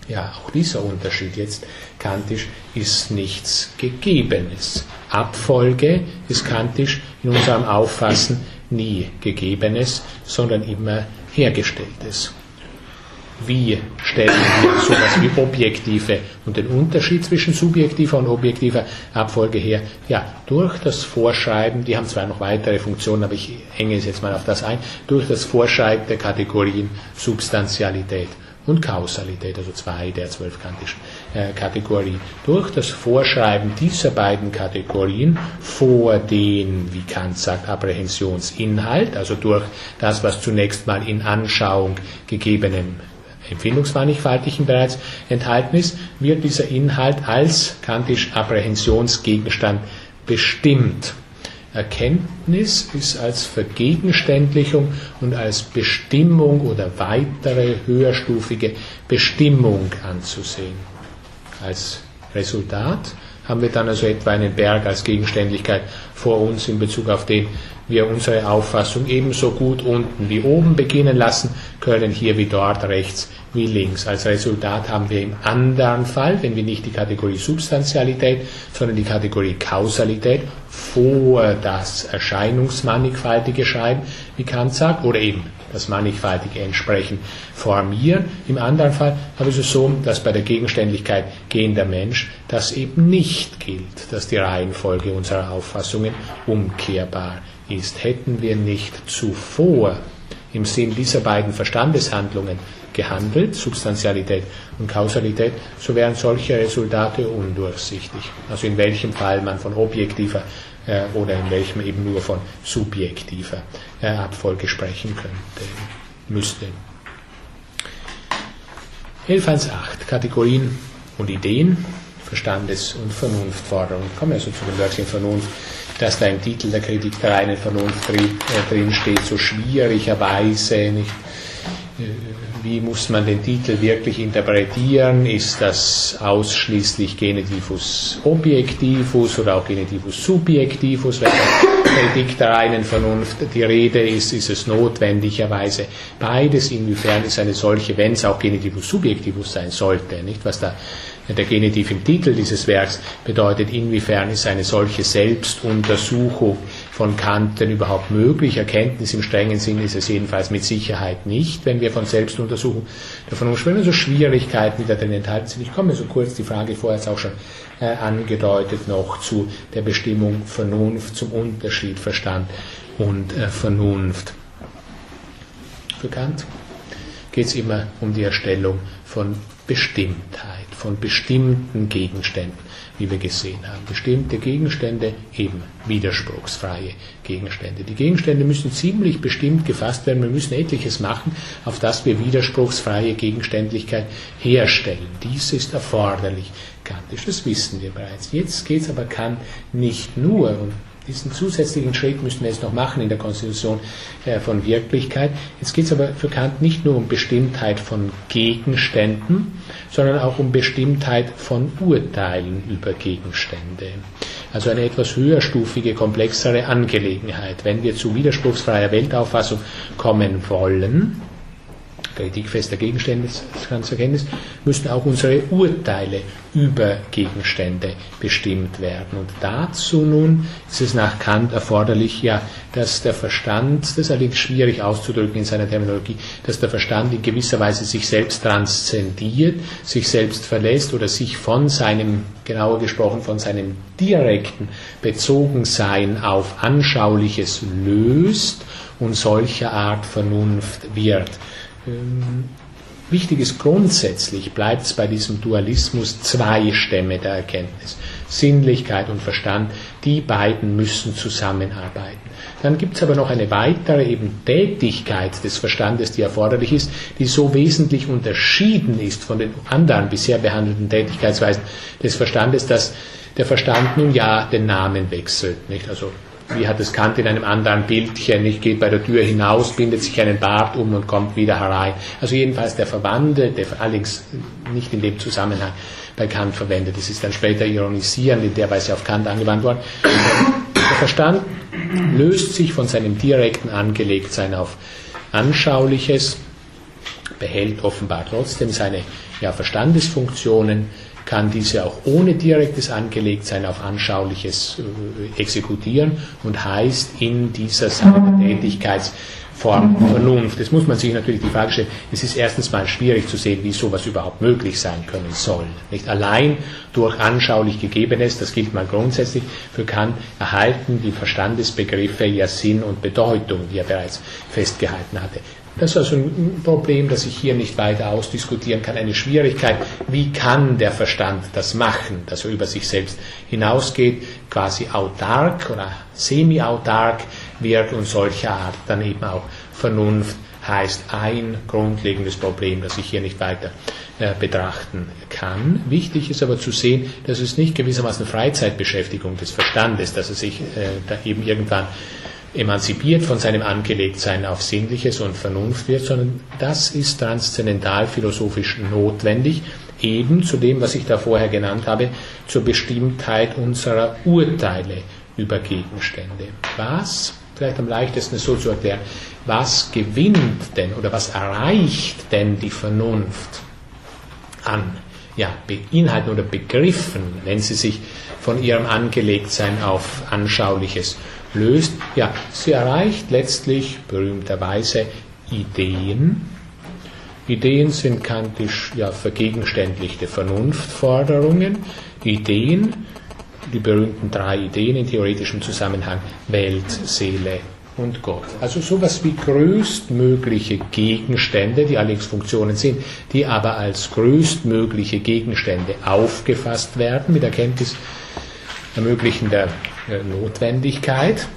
S1: Ja, auch dieser Unterschied jetzt kantisch ist nichts Gegebenes. Abfolge ist kantisch in unserem Auffassen nie Gegebenes, sondern immer Hergestelltes wie stellen wir sowas wie objektive und den Unterschied zwischen subjektiver und objektiver Abfolge her? Ja, durch das Vorschreiben, die haben zwar noch weitere Funktionen, aber ich hänge es jetzt mal auf das ein, durch das Vorschreiben der Kategorien Substantialität und Kausalität, also zwei der zwölf kantischen äh, Kategorien. Durch das Vorschreiben dieser beiden Kategorien vor den, wie Kant sagt, Apprehensionsinhalt, also durch das, was zunächst mal in Anschauung gegebenem Empfindungsmannigfaltigen bereits enthalten ist, wird dieser Inhalt als kantisch Apprehentionsgegenstand bestimmt. Erkenntnis ist als Vergegenständlichung und als Bestimmung oder weitere höherstufige Bestimmung anzusehen. Als Resultat haben wir dann also etwa einen Berg als Gegenständlichkeit vor uns in Bezug auf den wir unsere Auffassung ebenso gut unten wie oben beginnen lassen können, hier wie dort rechts wie links. Als Resultat haben wir im anderen Fall, wenn wir nicht die Kategorie Substantialität, sondern die Kategorie Kausalität vor das Erscheinungsmannigfaltige schreiben, wie Kant sagt, oder eben das Mannigfaltige entsprechend formieren. Im anderen Fall aber ist es so, dass bei der Gegenständlichkeit gehender Mensch das eben nicht gilt, dass die Reihenfolge unserer Auffassungen umkehrbar ist. Hätten wir nicht zuvor im Sinn dieser beiden Verstandeshandlungen gehandelt, Substantialität und Kausalität, so wären solche Resultate undurchsichtig. Also in welchem Fall man von objektiver oder in welchem eben nur von subjektiver äh, Abfolge sprechen könnte, müsste. 11.1.8 Kategorien und Ideen, Verstandes- und Vernunftforderung. Kommen wir also zu dem Wörtchen Vernunft dass da im Titel der Kritik der reinen Vernunft drin, äh, drin steht, so schwierigerweise, nicht? Wie muss man den Titel wirklich interpretieren? Ist das ausschließlich Genitivus objektivus oder auch Genitivus subjektivus? Wenn der Kritik der reinen Vernunft die Rede ist, ist es notwendigerweise beides. Inwiefern ist eine solche, wenn es auch Genitivus subjektivus sein sollte, nicht? Was da der Genitiv im Titel dieses Werks bedeutet, inwiefern ist eine solche Selbstuntersuchung von Kant denn überhaupt möglich? Erkenntnis im strengen Sinn ist es jedenfalls mit Sicherheit nicht, wenn wir von Selbstuntersuchung davon sprechen. Also Schwierigkeiten, die da drin enthalten sind. Ich komme so kurz, die Frage vorher jetzt auch schon äh, angedeutet, noch zu der Bestimmung Vernunft, zum Unterschied Verstand und äh, Vernunft. Für Kant geht es immer um die Erstellung von Bestimmtheit, von bestimmten Gegenständen, wie wir gesehen haben. Bestimmte Gegenstände, eben widerspruchsfreie Gegenstände. Die Gegenstände müssen ziemlich bestimmt gefasst werden. Wir müssen etliches machen, auf das wir widerspruchsfreie Gegenständlichkeit herstellen. Dies ist erforderlich. Kantisch, das wissen wir bereits. Jetzt geht es aber Kant nicht nur, und diesen zusätzlichen Schritt müssen wir jetzt noch machen in der Konstitution äh, von Wirklichkeit. Jetzt geht es aber für Kant nicht nur um Bestimmtheit von Gegenständen, sondern auch um Bestimmtheit von Urteilen über Gegenstände. Also eine etwas höherstufige, komplexere Angelegenheit. Wenn wir zu widerspruchsfreier Weltauffassung kommen wollen, kritikfester Gegenstandserkenntnis, müssen auch unsere Urteile über Gegenstände bestimmt werden. Und dazu nun ist es nach Kant erforderlich, ja, dass der Verstand, das ist allerdings schwierig auszudrücken in seiner Terminologie, dass der Verstand in gewisser Weise sich selbst transzendiert, sich selbst verlässt oder sich von seinem, genauer gesprochen, von seinem direkten Bezogensein auf Anschauliches löst und solcher Art Vernunft wird. Ähm, wichtig ist grundsätzlich, bleibt es bei diesem Dualismus zwei Stämme der Erkenntnis. Sinnlichkeit und Verstand, die beiden müssen zusammenarbeiten. Dann gibt es aber noch eine weitere eben Tätigkeit des Verstandes, die erforderlich ist, die so wesentlich unterschieden ist von den anderen bisher behandelten Tätigkeitsweisen des Verstandes, dass der Verstand nun ja den Namen wechselt. Nicht? Also wie hat es Kant in einem anderen Bildchen, nicht geht bei der Tür hinaus, bindet sich einen Bart um und kommt wieder herein. Also jedenfalls der Verwandte, der allerdings nicht in dem Zusammenhang bei Kant verwendet. Das ist dann später ironisierend in der Weise auf Kant angewandt worden. Der Verstand löst sich von seinem direkten Angelegtsein auf Anschauliches, behält offenbar trotzdem seine ja, Verstandesfunktionen, kann diese auch ohne direktes Angelegtsein auf Anschauliches äh, exekutieren und heißt in dieser seiner Tätigkeitsform Vernunft. Das muss man sich natürlich die Frage stellen, es ist erstens mal schwierig zu sehen, wie sowas überhaupt möglich sein können soll. Nicht allein durch anschaulich Gegebenes, das gilt mal grundsätzlich für Kant, erhalten die Verstandesbegriffe ja Sinn und Bedeutung, die er bereits festgehalten hatte. Das ist also ein Problem, das ich hier nicht weiter ausdiskutieren kann. Eine Schwierigkeit, wie kann der Verstand das machen, dass er über sich selbst hinausgeht, quasi autark oder semi-autark wird und solcher Art dann eben auch Vernunft heißt ein grundlegendes Problem, das ich hier nicht weiter äh, betrachten kann. Wichtig ist aber zu sehen, dass es nicht gewissermaßen Freizeitbeschäftigung des Verstandes, dass er sich äh, da eben irgendwann emanzipiert von seinem Angelegtsein auf Sinnliches und Vernunft wird, sondern das ist transzendental philosophisch notwendig, eben zu dem, was ich da vorher genannt habe, zur Bestimmtheit unserer Urteile über Gegenstände. Was, vielleicht am leichtesten so zu erklären, was gewinnt denn oder was erreicht denn die Vernunft an ja, Inhalten oder Begriffen, wenn sie sich von ihrem Angelegtsein auf Anschauliches löst, ja, sie erreicht letztlich berühmterweise Ideen. Ideen sind kantisch ja, vergegenständlichte Vernunftforderungen. Ideen, die berühmten drei Ideen in theoretischem Zusammenhang, Welt, Seele und Gott. Also sowas wie größtmögliche Gegenstände, die allerdings Funktionen sind, die aber als größtmögliche Gegenstände aufgefasst werden mit Erkenntnis ermöglichender Notwendigkeit.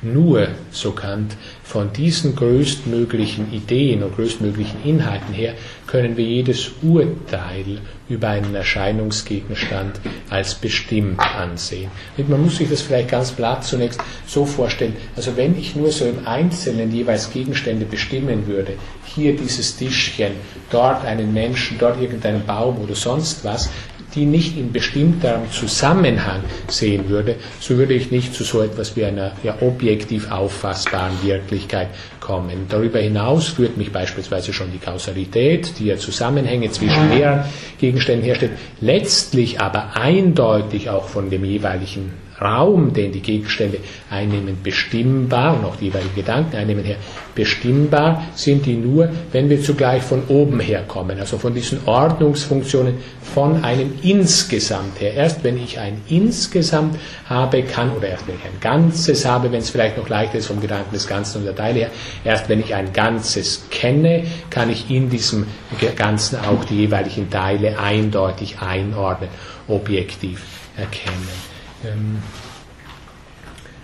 S1: Nur, so Kant, von diesen größtmöglichen Ideen und größtmöglichen Inhalten her können wir jedes Urteil über einen Erscheinungsgegenstand als bestimmt ansehen. Und man muss sich das vielleicht ganz platt zunächst so vorstellen, also wenn ich nur so im Einzelnen jeweils Gegenstände bestimmen würde, hier dieses Tischchen, dort einen Menschen, dort irgendeinen Baum oder sonst was, die nicht in bestimmterem Zusammenhang sehen würde, so würde ich nicht zu so etwas wie einer ja, objektiv auffassbaren Wirklichkeit kommen. Darüber hinaus führt mich beispielsweise schon die Kausalität, die ja Zusammenhänge zwischen mehreren Gegenständen herstellt, letztlich aber eindeutig auch von dem jeweiligen Raum, den die Gegenstände einnehmen, bestimmbar und auch die jeweiligen Gedanken einnehmen her, bestimmbar sind die nur, wenn wir zugleich von oben her kommen, also von diesen Ordnungsfunktionen von einem Insgesamt her. Erst wenn ich ein Insgesamt habe, kann, oder erst wenn ich ein Ganzes habe, wenn es vielleicht noch leichter ist vom Gedanken des Ganzen und der Teile her, erst wenn ich ein Ganzes kenne, kann ich in diesem Ganzen auch die jeweiligen Teile eindeutig einordnen, objektiv erkennen. Ähm,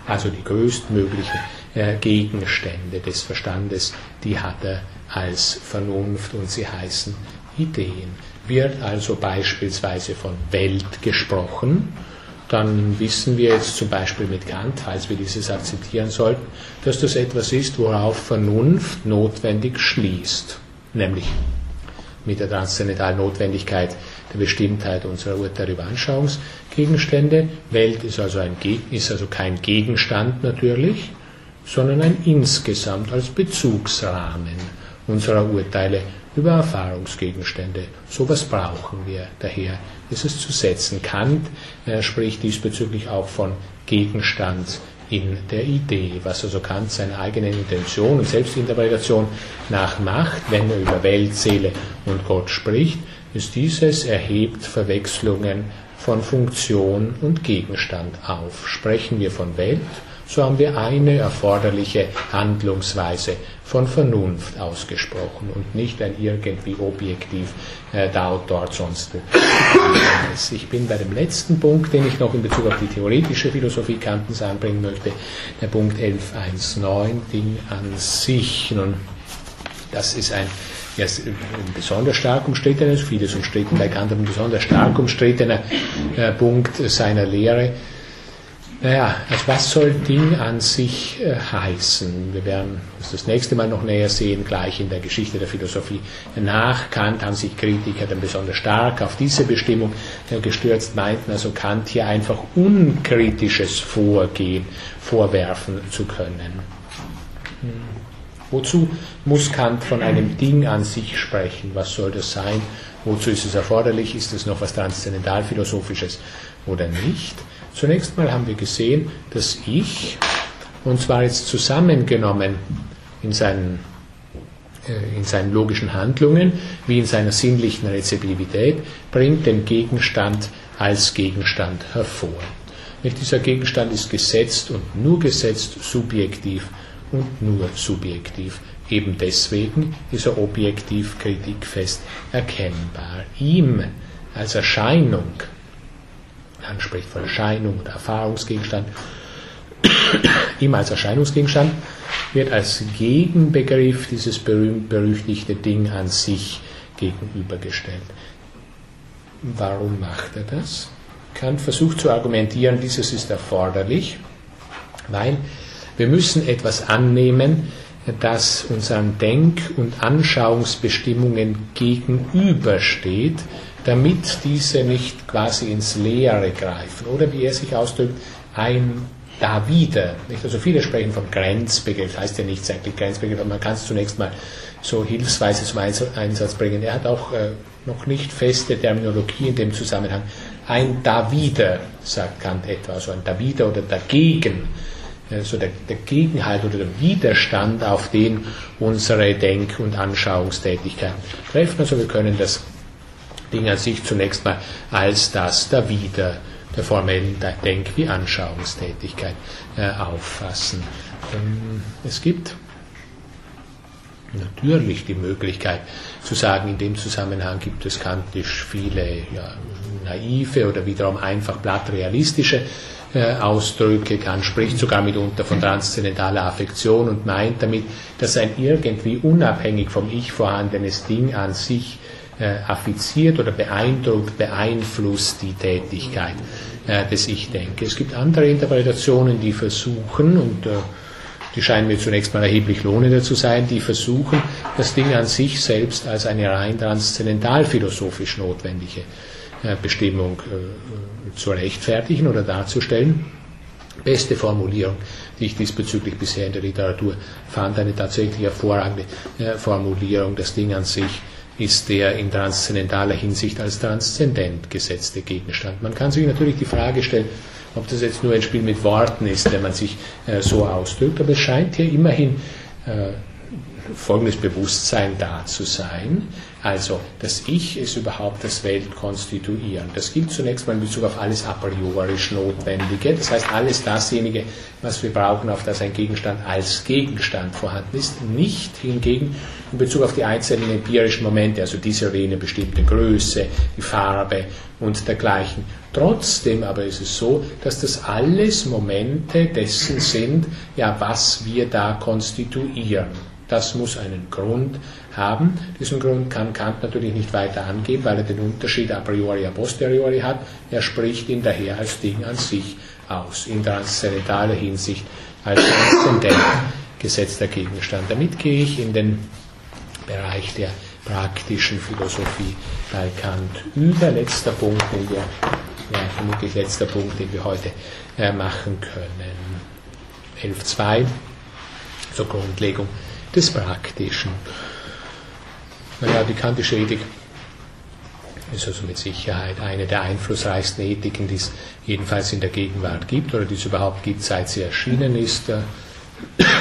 S1: also die größtmöglichen äh, Gegenstände des Verstandes, die hat er als Vernunft und sie heißen Ideen. Wird also beispielsweise von Welt gesprochen, dann wissen wir jetzt zum Beispiel mit Kant, falls wir dieses akzeptieren sollten, dass das etwas ist, worauf Vernunft notwendig schließt, nämlich mit der transzendentalen Notwendigkeit der Bestimmtheit unserer Urteile über Anschauungsgegenstände. Welt ist also, ein, ist also kein Gegenstand natürlich, sondern ein Insgesamt als Bezugsrahmen unserer Urteile über Erfahrungsgegenstände. Sowas brauchen wir. Daher ist es zu setzen. Kant äh, spricht diesbezüglich auch von Gegenstand in der Idee, was also Kant seiner eigenen Intention und Selbstinterpretation nach macht, wenn er über Welt, Seele und Gott spricht, ist dieses erhebt Verwechslungen von Funktion und Gegenstand auf. Sprechen wir von Welt, so haben wir eine erforderliche Handlungsweise von Vernunft ausgesprochen und nicht ein irgendwie objektiv äh, da und dort sonst. Ich bin bei dem letzten Punkt, den ich noch in Bezug auf die theoretische Philosophie Kantens anbringen möchte, der Punkt 11.1.9, Ding an sich. Nun, das ist ein ja, besonders stark umstrittener, vieles umstritten bei Kant, ein besonders stark umstrittener äh, Punkt seiner Lehre naja, also was soll Ding an sich äh, heißen? Wir werden das, das nächste Mal noch näher sehen, gleich in der Geschichte der Philosophie. Nach Kant haben sich Kritiker dann besonders stark auf diese Bestimmung äh, gestürzt, meinten also Kant hier einfach unkritisches Vorgehen vorwerfen zu können. Hm. Wozu muss Kant von einem Ding an sich sprechen? Was soll das sein? Wozu ist es erforderlich? Ist es noch was Transzendentalphilosophisches oder nicht? Zunächst mal haben wir gesehen, dass ich, und zwar jetzt zusammengenommen in seinen, äh, in seinen logischen Handlungen wie in seiner sinnlichen Rezeptivität, bringt den Gegenstand als Gegenstand hervor. Dieser Gegenstand ist gesetzt und nur gesetzt subjektiv und nur subjektiv. Eben deswegen ist er objektiv kritikfest erkennbar. Ihm als Erscheinung Kant spricht von Erscheinung oder Erfahrungsgegenstand. [COUGHS] Immer als Erscheinungsgegenstand wird als Gegenbegriff dieses berühmt-berüchtigte Ding an sich gegenübergestellt. Warum macht er das? Kant versucht zu argumentieren, dieses ist erforderlich, weil wir müssen etwas annehmen, das unseren Denk- und Anschauungsbestimmungen gegenübersteht, damit diese nicht quasi ins Leere greifen. Oder wie er sich ausdrückt, ein da wieder. Nicht? Also viele sprechen von Grenzbegriff, heißt ja nichts eigentlich Grenzbegriff, aber man kann es zunächst mal so hilfsweise zum Einsatz bringen. Er hat auch äh, noch nicht feste Terminologie in dem Zusammenhang. Ein da wieder, sagt Kant etwa, also ein da wieder oder dagegen also der, der, Gegenhalt oder der Widerstand, auf den unsere Denk- und Anschauungstätigkeiten treffen. Also wir können das Ding an sich zunächst mal als das dawider der formellen Denk- wie Anschauungstätigkeit äh, auffassen. Ähm, es gibt natürlich die Möglichkeit zu sagen, in dem Zusammenhang gibt es kantisch viele ja, naive oder wiederum einfach platt realistische äh, Ausdrücke. Kant spricht sogar mitunter von transzendentaler Affektion und meint damit, dass ein irgendwie unabhängig vom Ich vorhandenes Ding an sich äh, affiziert oder beeindruckt, beeinflusst die Tätigkeit äh, des Ich-Denke. Es gibt andere Interpretationen, die versuchen, und äh, die scheinen mir zunächst mal erheblich lohnender zu sein, die versuchen, das Ding an sich selbst als eine rein transzendentalphilosophisch notwendige Bestimmung äh, zu rechtfertigen oder darzustellen. Beste Formulierung, die ich diesbezüglich bisher in der Literatur fand, eine tatsächlich hervorragende äh, Formulierung, das Ding an sich ist der in transzendentaler Hinsicht als transzendent gesetzte Gegenstand. Man kann sich natürlich die Frage stellen, ob das jetzt nur ein Spiel mit Worten ist, wenn man sich äh, so ausdrückt, aber es scheint hier immerhin äh, folgendes Bewusstsein da zu sein, also das Ich ist überhaupt das Weltkonstituieren. Das gilt zunächst mal in Bezug auf alles a priorisch Notwendige, das heißt alles dasjenige, was wir brauchen, auf das ein Gegenstand als Gegenstand vorhanden ist, nicht hingegen in Bezug auf die einzelnen empirischen Momente, also diese oder jene bestimmte Größe, die Farbe und dergleichen. Trotzdem aber ist es so, dass das alles Momente dessen sind, ja, was wir da konstituieren. Das muss einen Grund haben. Diesen Grund kann Kant natürlich nicht weiter angeben, weil er den Unterschied a priori a posteriori hat. Er spricht ihn daher als Ding an sich aus, in transzendentaler Hinsicht als transzendent gesetzter Gegenstand. Damit gehe ich in den Bereich der praktischen Philosophie bei Kant über. Letzter Punkt, den wir, ja, vermutlich letzter Punkt, den wir heute äh, machen können. 11.2 zur Grundlegung des Praktischen. Naja, die kantische Ethik ist also mit Sicherheit eine der einflussreichsten Ethiken, die es jedenfalls in der Gegenwart gibt oder die es überhaupt gibt, seit sie erschienen ist. Äh,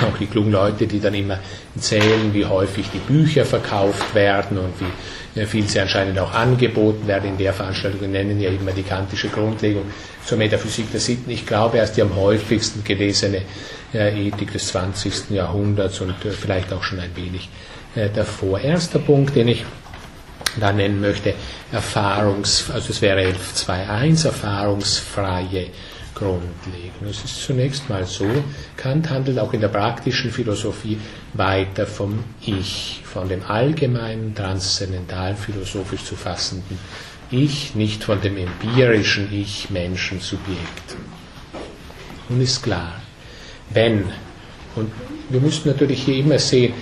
S1: auch die klugen Leute, die dann immer erzählen, wie häufig die Bücher verkauft werden und wie äh, viel sie anscheinend auch angeboten werden in der Veranstaltung, nennen ja immer die kantische Grundlegung zur Metaphysik der Sitten. Ich glaube, erst die am häufigsten gelesene äh, Ethik des 20. Jahrhunderts und vielleicht auch schon ein wenig äh, davor. Erster Punkt, den ich da nennen möchte, Erfahrungs, also es wäre 11.2.1, erfahrungsfreie Grundlegung. Es ist zunächst mal so, Kant handelt auch in der praktischen Philosophie weiter vom Ich, von dem allgemeinen, transzendentalen, philosophisch zu fassenden Ich, nicht von dem empirischen Ich, Menschensubjekt. Nun ist klar, wenn, und wir müssen natürlich hier immer sehen,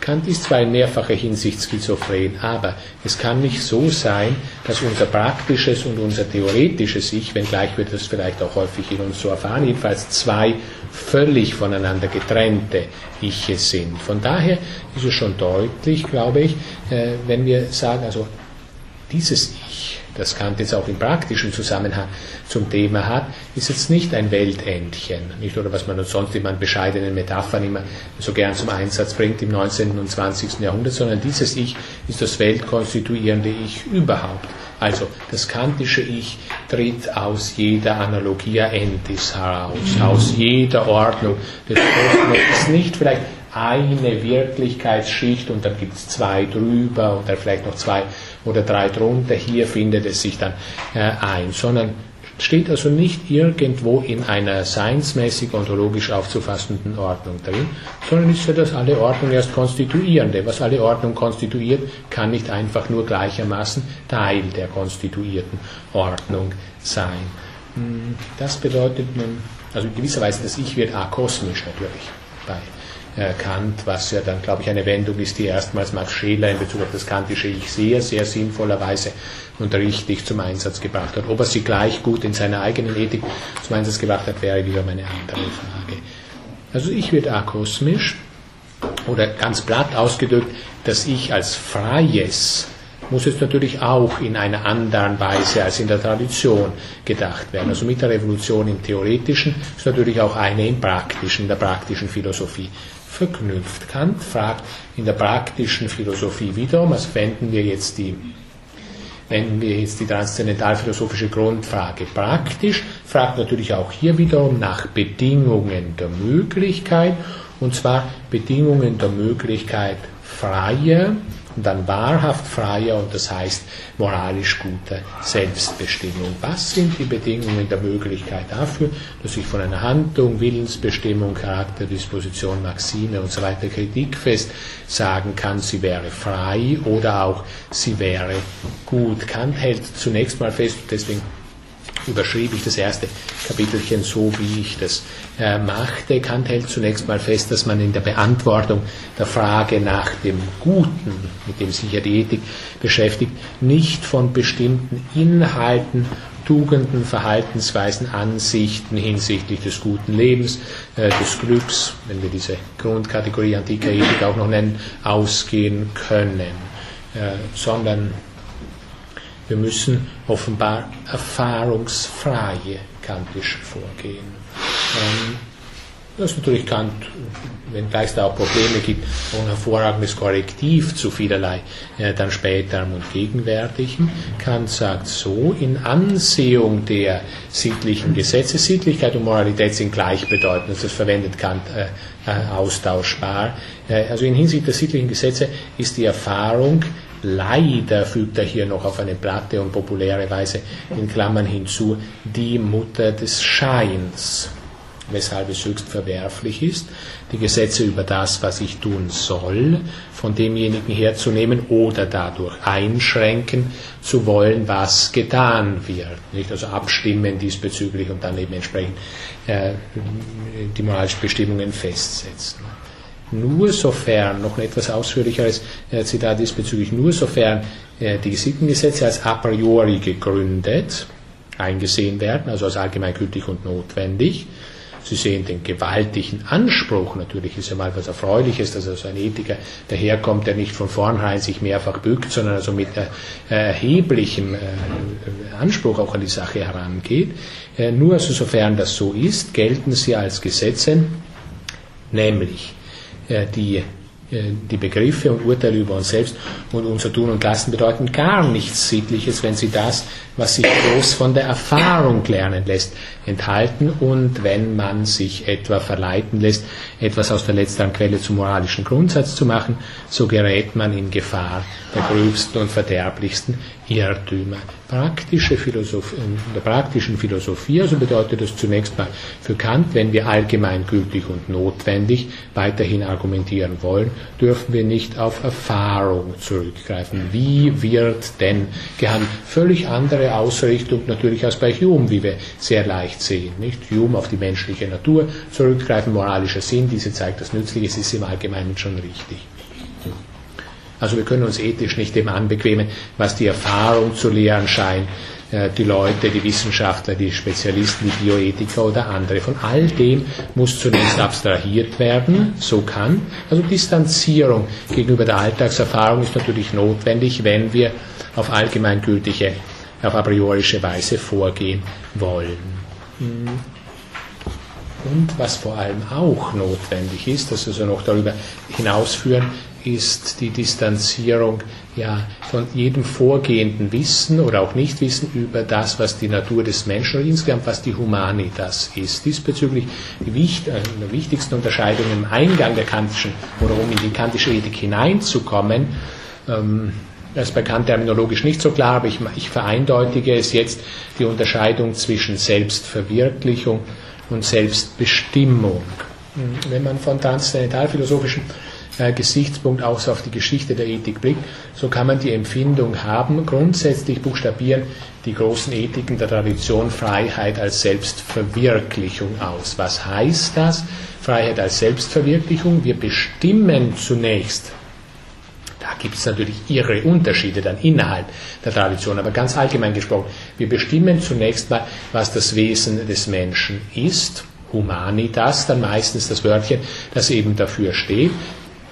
S1: Kant ist zwar in mehrfacher Hinsicht schizophren, aber es kann nicht so sein, dass unser praktisches und unser theoretisches Ich, wenngleich wir das vielleicht auch häufig in uns so erfahren, jedenfalls zwei völlig voneinander getrennte Iche sind. Von daher ist es schon deutlich, glaube ich, äh, wenn wir sagen, also dieses das Kant jetzt auch im praktischen Zusammenhang zum Thema hat, ist jetzt nicht ein Weltendchen, nicht oder was man sonst immer an bescheidenen Metaphern immer so gern zum Einsatz bringt im 19. und 20. Jahrhundert, sondern dieses Ich ist das weltkonstituierende Ich überhaupt. Also das kantische Ich tritt aus jeder Analogia Entis heraus, aus jeder Ordnung des Kosmos. ist nicht vielleicht eine Wirklichkeitsschicht und dann gibt es zwei drüber oder vielleicht noch zwei oder drei drunter. Hier findet es sich dann äh, ein, sondern steht also nicht irgendwo in einer seinsmäßig ontologisch aufzufassenden Ordnung drin, sondern ist ja das alle Ordnung erst konstituierende. Was alle Ordnung konstituiert, kann nicht einfach nur gleichermaßen Teil der konstituierten Ordnung sein. Hm, das bedeutet nun, also in gewisser Weise das Ich wird akosmisch natürlich bei Kant, was ja dann, glaube ich, eine Wendung ist, die erstmals Max Scheler in Bezug auf das kantische Ich sehr, sehr sinnvollerweise und richtig zum Einsatz gebracht hat. Ob er sie gleich gut in seiner eigenen Ethik zum Einsatz gebracht hat, wäre wieder eine andere Frage. Also ich wird akosmisch oder ganz platt ausgedrückt, das Ich als freies muss jetzt natürlich auch in einer anderen Weise als in der Tradition gedacht werden. Also mit der Revolution im Theoretischen ist natürlich auch eine im Praktischen, in der praktischen Philosophie verknüpft. Kant fragt in der praktischen Philosophie wiederum, also wenden wir jetzt die wenden wir jetzt die transzendentalphilosophische Grundfrage praktisch, fragt natürlich auch hier wiederum nach Bedingungen der Möglichkeit, und zwar Bedingungen der Möglichkeit freier dann wahrhaft freier und das heißt moralisch guter Selbstbestimmung. Was sind die Bedingungen der Möglichkeit dafür, dass ich von einer Handlung, Willensbestimmung, Charakterdisposition, Maxime und so weiter kritikfest sagen kann, sie wäre frei oder auch sie wäre gut. Kant hält zunächst mal fest, deswegen überschrieb ich das erste Kapitelchen so, wie ich das äh, machte. Kant hält zunächst mal fest, dass man in der Beantwortung der Frage nach dem Guten, mit dem sich ja die Ethik beschäftigt, nicht von bestimmten Inhalten Tugenden, Verhaltensweisen, Ansichten hinsichtlich des guten Lebens, äh, des Glücks, wenn wir diese Grundkategorie antiker Ethik auch noch nennen, ausgehen können. äh, sondern wir müssen offenbar erfahrungsfreie kantisch vorgehen. Ähm, das ist natürlich Kant, wenngleich es da auch Probleme gibt, ein hervorragendes Korrektiv zu vielerlei äh, dann späterem und gegenwärtigen. Kant sagt so, in Ansehung der sittlichen Gesetze, Sittlichkeit und Moralität sind gleichbedeutend, also das verwendet Kant äh, äh, austauschbar. Äh, also in Hinsicht der sittlichen Gesetze ist die Erfahrung leider, fügt er hier noch auf eine platte und populäre Weise in Klammern hinzu, die Mutter des Scheins weshalb es höchst verwerflich ist, die Gesetze über das, was ich tun soll, von demjenigen herzunehmen oder dadurch einschränken zu wollen, was getan wird. Nicht? Also abstimmen diesbezüglich und dann eben entsprechend äh, die moralischen Bestimmungen festsetzen. Nur sofern, noch ein etwas ausführlicheres äh, Zitat diesbezüglich, nur sofern äh, die Sittengesetze als a priori gegründet eingesehen werden, also als allgemeingültig und notwendig, Sie sehen den gewaltigen Anspruch, natürlich ist ja mal was Erfreuliches, dass also ein Ethiker daherkommt, der nicht von vornherein sich mehrfach bückt, sondern also mit äh, erheblichem äh, Anspruch auch an die Sache herangeht. Äh, nur also sofern das so ist, gelten sie als Gesetze, nämlich die äh, die Begriffe und Urteile über uns selbst und unser Tun und Lassen bedeuten gar nichts Sittliches, wenn sie das, was sich bloß von der Erfahrung lernen lässt, enthalten. Und wenn man sich etwa verleiten lässt, etwas aus der letzten Quelle zum moralischen Grundsatz zu machen, so gerät man in Gefahr der gröbsten und verderblichsten Irrtümer. Praktische Philosophie, in der praktischen Philosophie, also bedeutet das zunächst mal für Kant, wenn wir allgemeingültig und notwendig weiterhin argumentieren wollen, dürfen wir nicht auf Erfahrung zurückgreifen. Wie wird denn gehandelt? Völlig andere Ausrichtung natürlich als bei Hume, wie wir sehr leicht sehen. Nicht? Hume auf die menschliche Natur zurückgreifen, moralischer Sinn, diese zeigt das Nützliche, es ist im Allgemeinen schon richtig. Also wir können uns ethisch nicht dem anbequemen, was die Erfahrung zu lehren scheint, äh, die Leute, die Wissenschaftler, die Spezialisten, die Bioethiker oder andere. Von all dem muss zunächst abstrahiert werden, so kann. Also Distanzierung gegenüber der Alltagserfahrung ist natürlich notwendig, wenn wir auf allgemeingültige, auf a priorische Weise vorgehen wollen. Und was vor allem auch notwendig ist, das also noch darüber hinausführen, ist die Distanzierung ja, von jedem vorgehenden Wissen oder auch Nichtwissen über das, was die Natur des Menschen oder insgesamt was die Humanitas ist. Diesbezüglich die wichtig, äh, der wichtigsten Unterscheidung im Eingang der kantischen oder um in die kantische Ethik hineinzukommen, ähm, das ist bei Kant terminologisch nicht so klar, aber ich, ich vereindeutige es jetzt, die Unterscheidung zwischen Selbstverwirklichung und Selbstbestimmung. Wenn man von transzendentalphilosophischen äh, Gesichtspunkt auch so auf die Geschichte der Ethik blickt, so kann man die Empfindung haben, grundsätzlich buchstabieren die großen Ethiken der Tradition Freiheit als Selbstverwirklichung aus. Was heißt das? Freiheit als Selbstverwirklichung. Wir bestimmen zunächst, da gibt es natürlich ihre Unterschiede dann innerhalb der Tradition, aber ganz allgemein gesprochen, wir bestimmen zunächst mal, was das Wesen des Menschen ist. Humanitas, dann meistens das Wörtchen, das eben dafür steht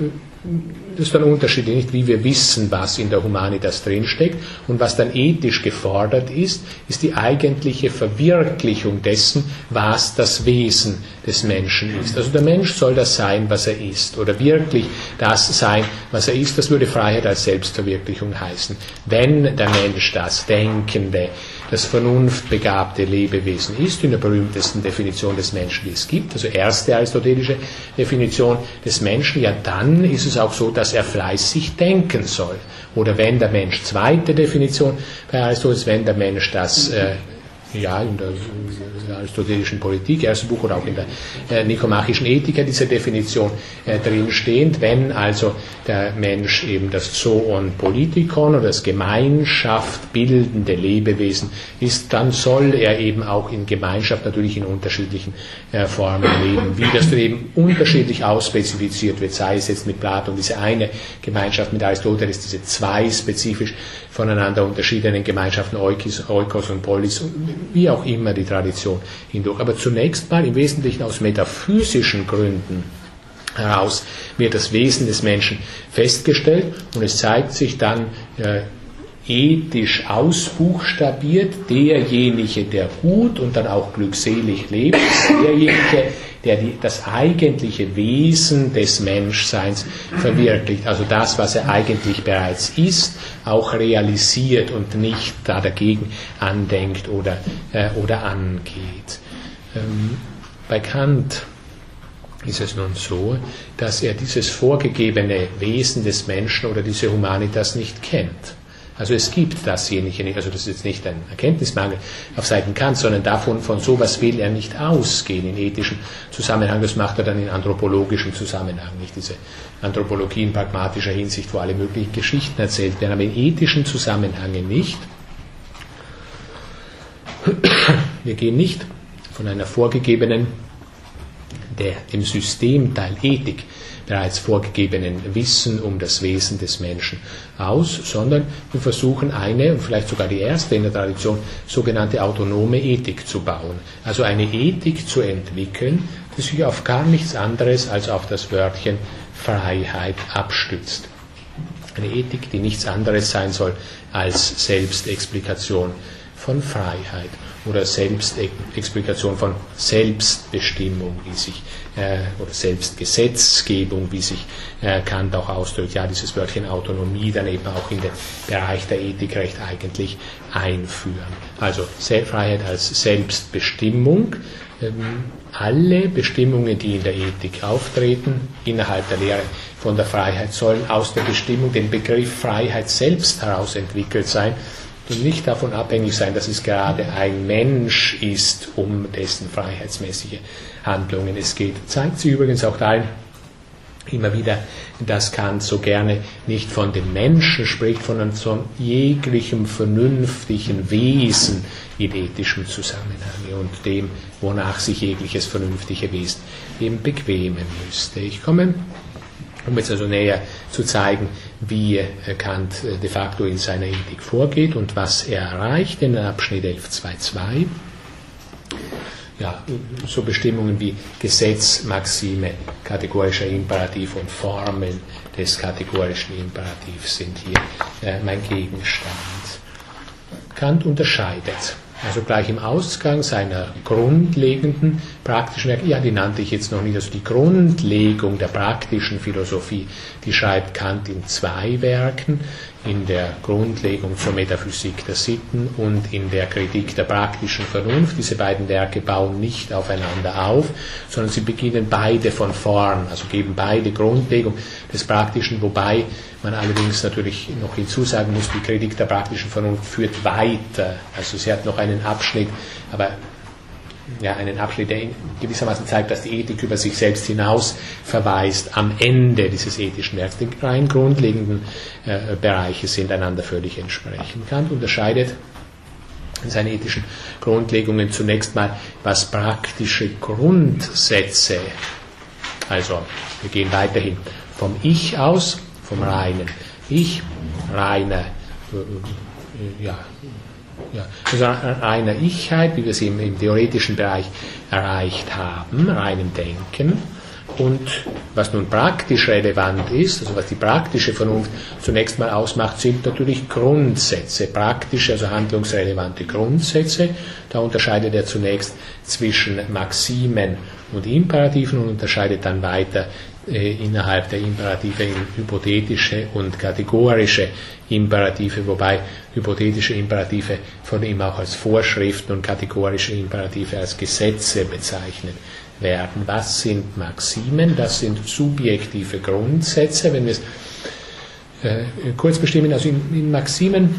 S1: Good. Das ist dann unterschiedlich, nicht wie wir wissen, was in der Humanitas drinsteckt. Und was dann ethisch gefordert ist, ist die eigentliche Verwirklichung dessen, was das Wesen des Menschen ist. Also der Mensch soll das sein, was er ist. Oder wirklich das sein, was er ist. Das würde Freiheit als Selbstverwirklichung heißen. Wenn der Mensch das Denkende, das vernunftbegabte Lebewesen ist, in der berühmtesten Definition des Menschen, die es gibt, also erste aristotelische Definition des Menschen, ja dann ist es auch so, dass er fleißig denken soll. Oder wenn der Mensch, zweite Definition bei Aristoteles, wenn der Mensch das äh, ja, in der, aristotelischen Politik, erstes Buch oder auch in der äh, nikomachischen Ethik diese Definition äh, drin stehend, wenn also der Mensch eben das Zoon Politikon oder das Gemeinschaft bildende Lebewesen ist, dann soll er eben auch in Gemeinschaft natürlich in unterschiedlichen äh, Formen leben. Wie das dann eben unterschiedlich ausspezifiziert wird, sei es jetzt mit Platon diese eine Gemeinschaft, mit Aristoteles diese zwei spezifisch voneinander unterschiedenen Gemeinschaften, Eukos und Polis, wie auch immer die Tradition hindurch. Aber zunächst mal im Wesentlichen aus metaphysischen Gründen heraus wird das Wesen des Menschen festgestellt und es zeigt sich dann äh, ethisch ausbuchstabiert, derjenige, der gut und dann auch glückselig lebt, derjenige, der die, das eigentliche Wesen des Menschseins verwirklicht, also das, was er eigentlich bereits ist, auch realisiert und nicht da dagegen andenkt oder, äh, oder angeht. Ähm, bei Kant ist es nun so, dass er dieses vorgegebene Wesen des Menschen oder diese Humanitas nicht kennt. Also es gibt dasjenige nicht, also das ist jetzt nicht ein Erkenntnismangel auf Seiten Kant, sondern davon, von sowas will er nicht ausgehen in ethischem Zusammenhang. Das macht er dann in anthropologischem Zusammenhang, nicht diese Anthropologie in pragmatischer Hinsicht, wo alle möglichen Geschichten erzählt werden, aber in ethischen Zusammenhängen nicht. Wir gehen nicht von einer vorgegebenen, der im Systemteil Ethik bereits vorgegebenen Wissen um das Wesen des Menschen aus, sondern wir versuchen eine, vielleicht sogar die erste in der Tradition, sogenannte autonome Ethik zu bauen. Also eine Ethik zu entwickeln, die sich auf gar nichts anderes als auf das Wörtchen Freiheit abstützt. Eine Ethik, die nichts anderes sein soll als Selbstexplikation von Freiheit oder Selbstexplikation von Selbstbestimmung, wie sich, äh, oder Selbstgesetzgebung, wie sich äh, Kant auch ausdrückt. Ja, dieses Wörtchen Autonomie dann eben auch in den Bereich der Ethik recht eigentlich einführen. Also Freiheit als Selbstbestimmung. Ähm, alle Bestimmungen, die in der Ethik auftreten, innerhalb der Lehre von der Freiheit, sollen aus der Bestimmung, den Begriff Freiheit selbst heraus entwickelt sein und nicht davon abhängig sein, dass es gerade ein Mensch ist, um dessen freiheitsmäßige Handlungen es geht. Zeigt sich übrigens auch darin, immer wieder, dass Kant so gerne nicht von dem Menschen spricht, sondern von jeglichem vernünftigen Wesen in ethischem Zusammenhang und dem, wonach sich jegliches vernünftige Wesen eben bequemen müsste. Ich komme um jetzt also näher zu zeigen, wie Kant de facto in seiner Ethik vorgeht und was er erreicht in Abschnitt 11.2.2. Ja, so Bestimmungen wie Gesetz, Maxime, kategorischer Imperativ und Formeln des kategorischen Imperativs sind hier äh, mein Gegenstand. Kant unterscheidet also gleich im Ausgang seiner grundlegenden praktischen, ja, die nannte ich jetzt noch nicht, also die Grundlegung der praktischen Philosophie, die schreibt Kant in zwei Werken, in der Grundlegung zur Metaphysik der Sitten und in der Kritik der praktischen Vernunft. Diese beiden Werke bauen nicht aufeinander auf, sondern sie beginnen beide von vorn, also geben beide Grundlegung des Praktischen, wobei man allerdings natürlich noch hinzusagen muss, die Kritik der praktischen Vernunft führt weiter. Also sie hat noch einen Abschnitt, aber ja, einen Abschnitt, der gewissermaßen zeigt, dass die Ethik über sich selbst hinaus verweist am Ende dieses ethischen Werks. Die rein grundlegenden äh, Bereiche sind einander völlig entsprechend. Kant unterscheidet in seinen ethischen Grundlegungen zunächst mal, was praktische Grundsätze, also wir gehen weiterhin vom Ich aus, vom reinen Ich, reiner, äh, äh, ja, ja, also reiner Ichheit, wie wir sie im, im, theoretischen Bereich erreicht haben, reinem Denken. Und was nun praktisch relevant ist, also was die praktische Vernunft zunächst mal ausmacht, sind natürlich Grundsätze, praktische, also handlungsrelevante Grundsätze. Da unterscheidet er zunächst zwischen Maximen und Imperativen und unterscheidet dann weiter innerhalb der Imperative in hypothetische und kategorische Imperative, wobei hypothetische Imperative von ihm auch als Vorschriften und kategorische Imperative als Gesetze bezeichnet werden. Was sind Maximen? Das sind subjektive Grundsätze. Wenn wir es äh, kurz bestimmen, also in, in Maximen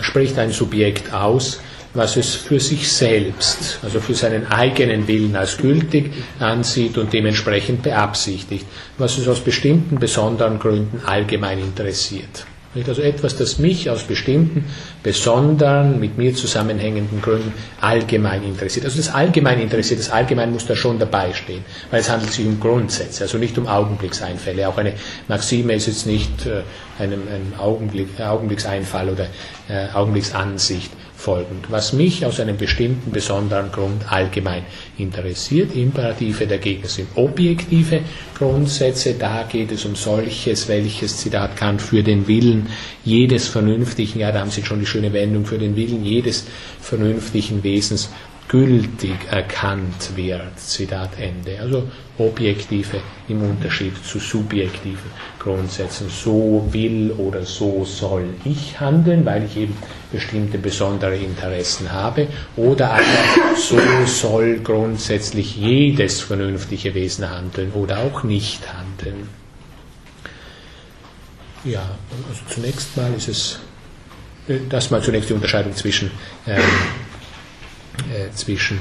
S1: spricht ein Subjekt aus, was es für sich selbst, also für seinen eigenen Willen als gültig ansieht und dementsprechend beabsichtigt, was es aus bestimmten besonderen Gründen allgemein interessiert. Also etwas, das mich aus bestimmten, besonderen, mit mir zusammenhängenden Gründen allgemein interessiert. Also das allgemein interessiert, das allgemein muss da schon dabei stehen, weil es handelt sich um Grundsätze, also nicht um Augenblickseinfälle. Auch eine Maxime ist jetzt nicht äh, einem, einem Augenblick, Augenblickseinfall oder äh, Augenblicksansicht folgend. Was mich aus einem bestimmten besonderen Grund allgemein interessiert. Imperative dagegen sind objektive Grundsätze. Da geht es um solches, welches Zitat Kant für den Willen jedes vernünftigen, ja, da haben Sie schon die schöne Wendung, für den Willen jedes vernünftigen Wesens gültig erkannt wird. Zitat Ende. Also objektive im Unterschied zu subjektiven Grundsätzen. So will oder so soll ich handeln, weil ich eben bestimmte besondere Interessen habe. Oder aber so soll grundsätzlich jedes vernünftige Wesen handeln oder auch nicht handeln. Ja, also zunächst mal ist es, äh, das mal zunächst die Unterscheidung zwischen ähm, äh, zwischen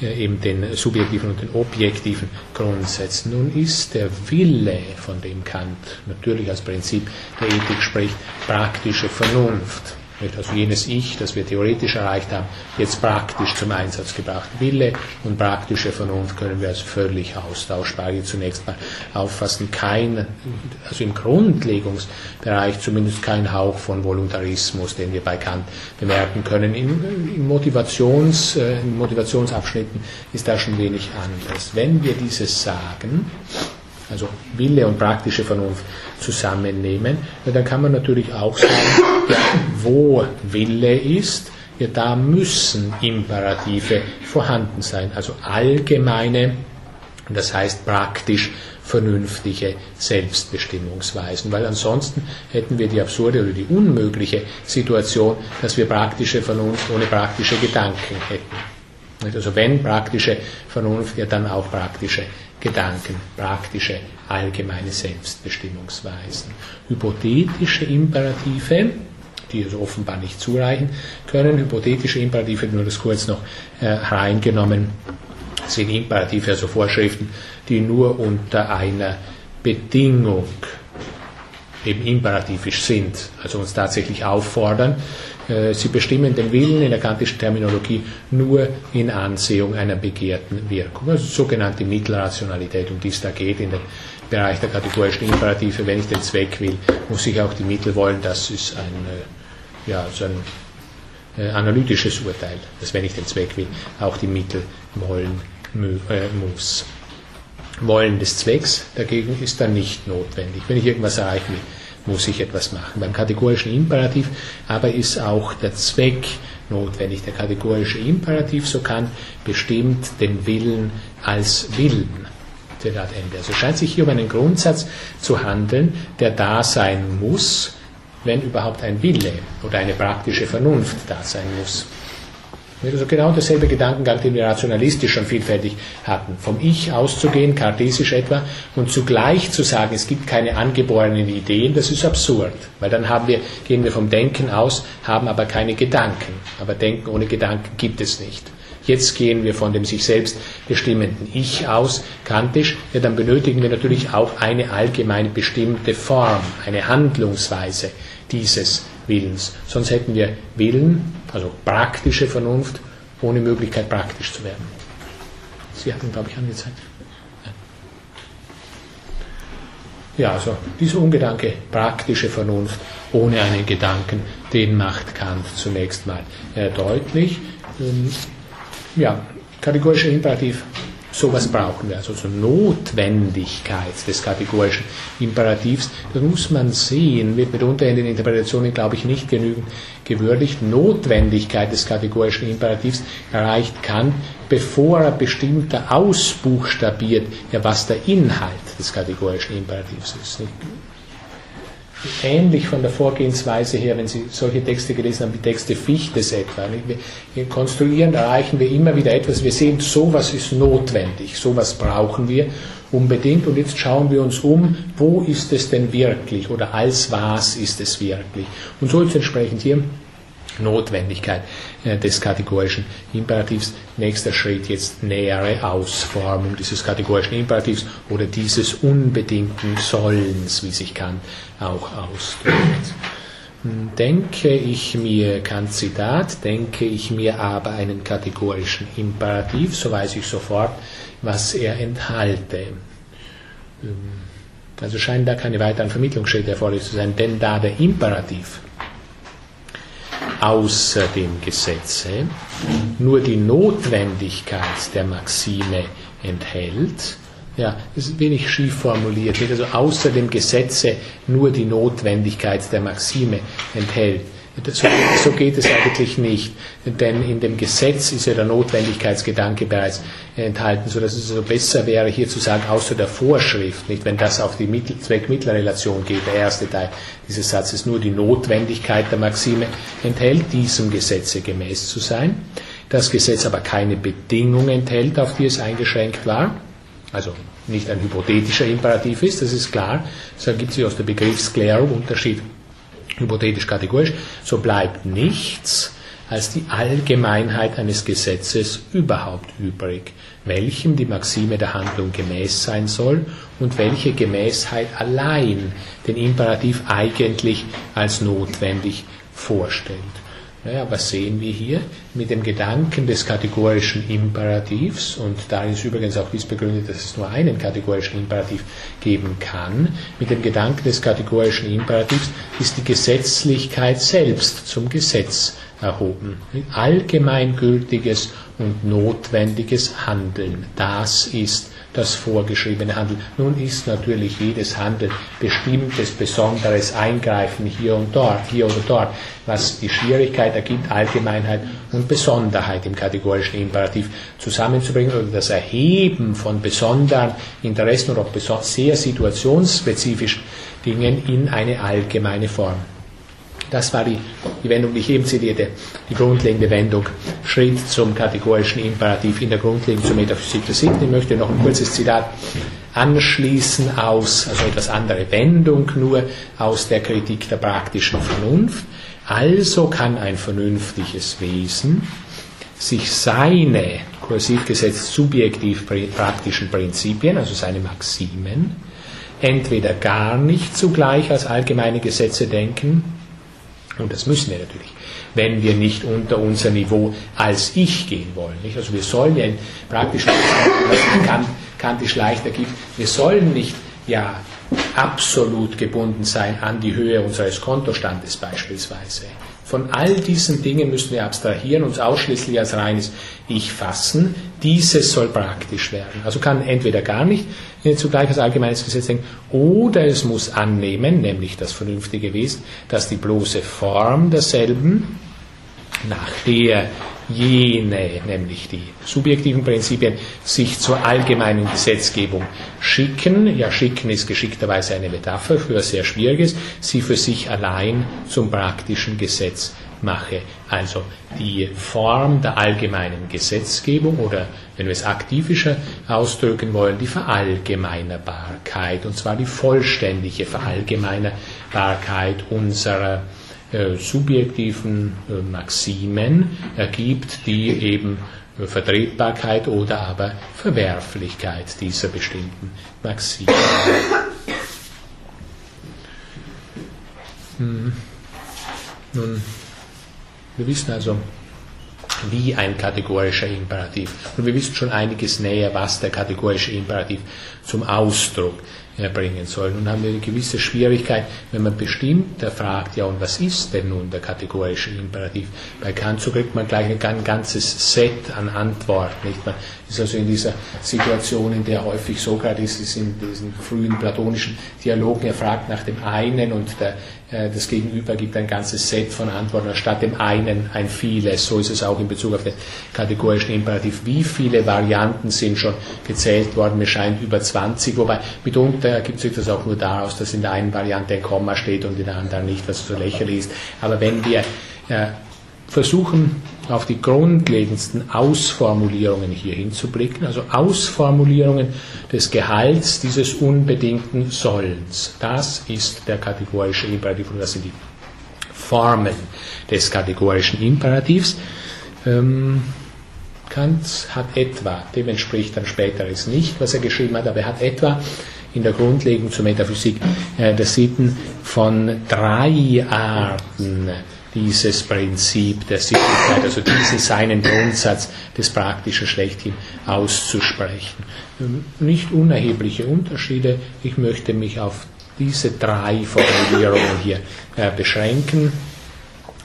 S1: äh, eben den subjektiven und den objektiven Grundsätzen. Nun ist der Wille, von dem Kant natürlich als Prinzip der Ethik spricht, praktische Vernunft. Also jenes Ich, das wir theoretisch erreicht haben, jetzt praktisch zum Einsatz gebracht. Wille und praktische Vernunft können wir als völlig austauschbar hier zunächst mal auffassen. Kein, also im Grundlegungsbereich zumindest kein Hauch von Voluntarismus, den wir bei Kant bemerken können. In, in, Motivations, äh, in Motivationsabschnitten ist da schon wenig anders. Wenn wir dieses sagen, also Wille und praktische Vernunft zusammennehmen, dann kann man natürlich auch sagen, ja, wo Wille ist, ja, da müssen Imperative vorhanden sein, also allgemeine, das heißt praktisch vernünftige Selbstbestimmungsweisen, weil ansonsten hätten wir die absurde oder die unmögliche Situation, dass wir praktische Vernunft ohne praktische Gedanken hätten. Also wenn praktische Vernunft, ja dann auch praktische Gedanken, praktische, allgemeine Selbstbestimmungsweisen. Hypothetische Imperative, die also offenbar nicht zureichen können, hypothetische Imperative, nur das kurz noch äh, reingenommen, sind Imperative, also Vorschriften, die nur unter einer Bedingung eben imperativisch sind, also uns tatsächlich auffordern, sie bestimmen den Willen in der kantischen Terminologie nur in Ansehung einer begehrten Wirkung. Also sogenannte Mittelrationalität, um die es da geht in dem Bereich der kategorischen Imperative. Wenn ich den Zweck will, muss ich auch die Mittel wollen. Das ist ein, äh, ja, so ein äh, analytisches Urteil, dass wenn ich den Zweck will, auch die Mittel wollen muss. Wollen des Zwecks dagegen ist dann nicht notwendig. Wenn ich irgendwas erreichen will, muss ich etwas machen. Beim kategorischen Imperativ aber ist auch der Zweck notwendig. Der kategorische Imperativ, so kann, bestimmt den Willen als Willen. Zitat Ende. Also scheint sich hier um einen Grundsatz zu handeln, der da sein muss, wenn überhaupt ein Wille oder eine praktische Vernunft da sein muss. Also genau derselbe Gedankengang, den wir rationalistisch schon vielfältig hatten. Vom Ich auszugehen, kartesisch etwa, und zugleich zu sagen, es gibt keine angeborenen Ideen, das ist absurd. Weil dann haben wir, gehen wir vom Denken aus, haben aber keine Gedanken. Aber Denken ohne Gedanken gibt es nicht. Jetzt gehen wir von dem sich selbst bestimmenden Ich aus, kantisch, ja, dann benötigen wir natürlich auch eine allgemein bestimmte Form, eine Handlungsweise dieses Willens. Sonst hätten wir Willen, also praktische Vernunft, ohne Möglichkeit praktisch zu werden. Sie hatten, glaube ich, angezeigt. Ja, also dieser Ungedanke, praktische Vernunft ohne einen Gedanken, den macht Kant zunächst mal äh, deutlich. Ähm, ja, kategorischer Imperativ Sowas brauchen wir, also zur Notwendigkeit des kategorischen Imperativs. Das muss man sehen, wird mitunter in den Interpretationen, glaube ich, nicht genügend gewürdigt. Notwendigkeit des kategorischen Imperativs erreicht Kant, bevor er bestimmter ausbuchstabiert, ja, was der Inhalt des kategorischen Imperativs ist ähnlich von der Vorgehensweise her, wenn Sie solche Texte gelesen haben, wie Texte Fichtes etwa. Wir konstruieren, erreichen wir immer wieder etwas. Wir sehen, sowas ist notwendig, sowas brauchen wir unbedingt. Und jetzt schauen wir uns um, wo ist es denn wirklich oder als was ist es wirklich. Und so ist entsprechend hier Notwendigkeit äh, des kategorischen Imperativs. Nächster Schritt jetzt nähere Ausformung dieses kategorischen Imperativs oder dieses unbedingten Sollens, wie sich Kant auch ausdrückt. Hm, denke ich mir, Kant Zitat, denke ich mir aber einen kategorischen Imperativ, so weiß ich sofort, was er enthalte. Hm, also scheinen da keine weiteren Vermittlungsschritte erforderlich zu sein, denn da der Imperativ außer dem Gesetze nur die Notwendigkeit der Maxime enthält, ja, das ist wenig schief formuliert, also außer dem Gesetze nur die Notwendigkeit der Maxime enthält. So, so, geht es eigentlich nicht, denn in dem Gesetz ist ja der Notwendigkeitsgedanke bereits enthalten, sodass es also besser wäre, hier zu sagen, außer der Vorschrift, nicht, wenn das auf die Zweck-Mittel-Relation geht, der erste Teil dieses Satzes nur die Notwendigkeit der Maxime enthält, diesem Gesetze gemäß zu sein. Das Gesetz aber keine Bedingung enthält, auf die es eingeschränkt war, also nicht ein hypothetischer Imperativ ist, das ist klar, das ergibt sich aus der Begriffsklärung Unterschied hypothetisch-kategorisch, so bleibt nichts als die Allgemeinheit eines Gesetzes überhaupt übrig, welchem die Maxime der Handlung gemäß sein soll und welche Gemäßheit allein den Imperativ eigentlich als notwendig vorstellt. Naja, was sehen wir hier? Mit dem Gedanken des kategorischen Imperativs, und darin ist übrigens auch dies begründet, dass es nur einen kategorischen Imperativ geben kann, mit dem Gedanken des kategorischen Imperativs ist die Gesetzlichkeit selbst zum Gesetz erhoben. Allgemeingültiges und notwendiges Handeln, das ist das vorgeschriebene Handeln. Nun ist natürlich jedes Handeln bestimmtes, besonderes Eingreifen hier und dort, hier oder dort, was die Schwierigkeit ergibt, Allgemeinheit und Besonderheit im kategorischen Imperativ zusammenzubringen oder das Erheben von besonderen Interessen oder auch sehr situationsspezifischen Dingen in eine allgemeine Form. Das war die, die Wendung, die ich eben zitierte, die grundlegende Wendung, Schritt zum kategorischen Imperativ in der Grundlegung zur Metaphysik der Sitten. Ich möchte noch ein kurzes Zitat anschließen aus, also etwas andere Wendung nur, aus der Kritik der praktischen Vernunft. Also kann ein vernünftiges Wesen sich seine, kursiv gesetzt, subjektiv praktischen Prinzipien, also seine Maximen, entweder gar nicht zugleich als allgemeine Gesetze denken, und das müssen wir natürlich, wenn wir nicht unter unser Niveau als Ich gehen wollen. Nicht? Also wir sollen ja in praktischen was Kant, kantisch leichter gibt, wir sollen nicht ja absolut gebunden sein an die Höhe unseres Kontostandes beispielsweise. Von all diesen Dingen müssen wir abstrahieren, uns ausschließlich als reines Ich fassen. Dieses soll praktisch werden. Also kann entweder gar nicht zugleich als allgemeines Gesetz denken, oder es muss annehmen, nämlich das vernünftige Wesen, dass die bloße Form derselben, nach der jene, nämlich die subjektiven Prinzipien, sich zur allgemeinen Gesetzgebung schicken. Ja, schicken ist geschickterweise eine Metapher für sehr Schwieriges, sie für sich allein zum praktischen Gesetz mache. Also die Form der allgemeinen Gesetzgebung oder, wenn wir es aktivischer ausdrücken wollen, die Verallgemeinerbarkeit, und zwar die vollständige Verallgemeinerbarkeit unserer subjektiven äh, Maximen ergibt, die eben äh, Vertretbarkeit oder aber Verwerflichkeit dieser bestimmten Maximen. Hm. Nun, wir wissen also, wie ein kategorischer Imperativ. Und wir wissen schon einiges näher, was der kategorische Imperativ zum Ausdruck erbringen soll. Nun haben wir eine gewisse Schwierigkeit, wenn man bestimmt fragt, ja, und was ist denn nun der kategorische Imperativ? Bei Kant so kriegt man gleich ein ganzes Set an Antworten. Nicht? Man ist also in dieser Situation, in der häufig Sokrates ist, in diesen frühen platonischen Dialogen, er fragt nach dem einen und der, äh, das Gegenüber gibt ein ganzes Set von Antworten, statt dem einen ein vieles. So ist es auch in Bezug auf den kategorischen Imperativ. Wie viele Varianten sind schon gezählt worden? Mir scheint über 20, wobei mitunter ergibt sich das auch nur daraus, dass in der einen Variante ein Komma steht und in der anderen nicht, was so lächerlich ist. Aber wenn wir äh, versuchen, auf die grundlegendsten Ausformulierungen hier hinzublicken, also Ausformulierungen des Gehalts dieses unbedingten Sollens. Das ist der kategorische Imperativ und das sind die Formen des kategorischen Imperativs. Ähm, Kant hat etwa, dem entspricht dann späteres nicht, was er geschrieben hat, aber er hat etwa in der Grundlegung zur Metaphysik äh, der Sitten von drei Arten dieses Prinzip der Sittlichkeit, also diesen seinen Grundsatz des Praktischen schlechthin auszusprechen. Nicht unerhebliche Unterschiede. Ich möchte mich auf diese drei Formulierungen hier äh, beschränken.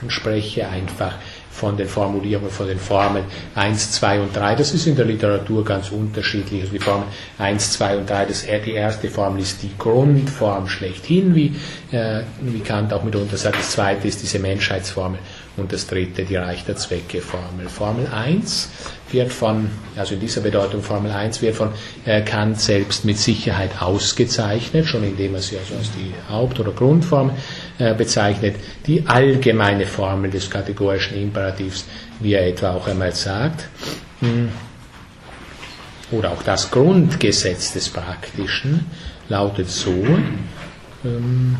S1: und spreche einfach von den Formulierungen, von den Formeln 1, 2 und 3. Das ist in der Literatur ganz unterschiedlich. Also die Formen 1, 2 und 3, das, die erste Formel ist die Grundform schlechthin, wie, äh, wie Kant auch mitunter sagt. Das zweite ist diese Menschheitsformel und das dritte die Reich der Zwecke Formel. Formel 1 wird von, also in dieser Bedeutung Formel 1 wird von äh, Kant selbst mit Sicherheit ausgezeichnet, schon indem er sie also als die Haupt- oder Grundform äh, bezeichnet, die allgemeine Formel des kategorischen Imperativs, wie er etwa auch einmal sagt. Hm. Oder auch das Grundgesetz des Praktischen lautet so, ähm,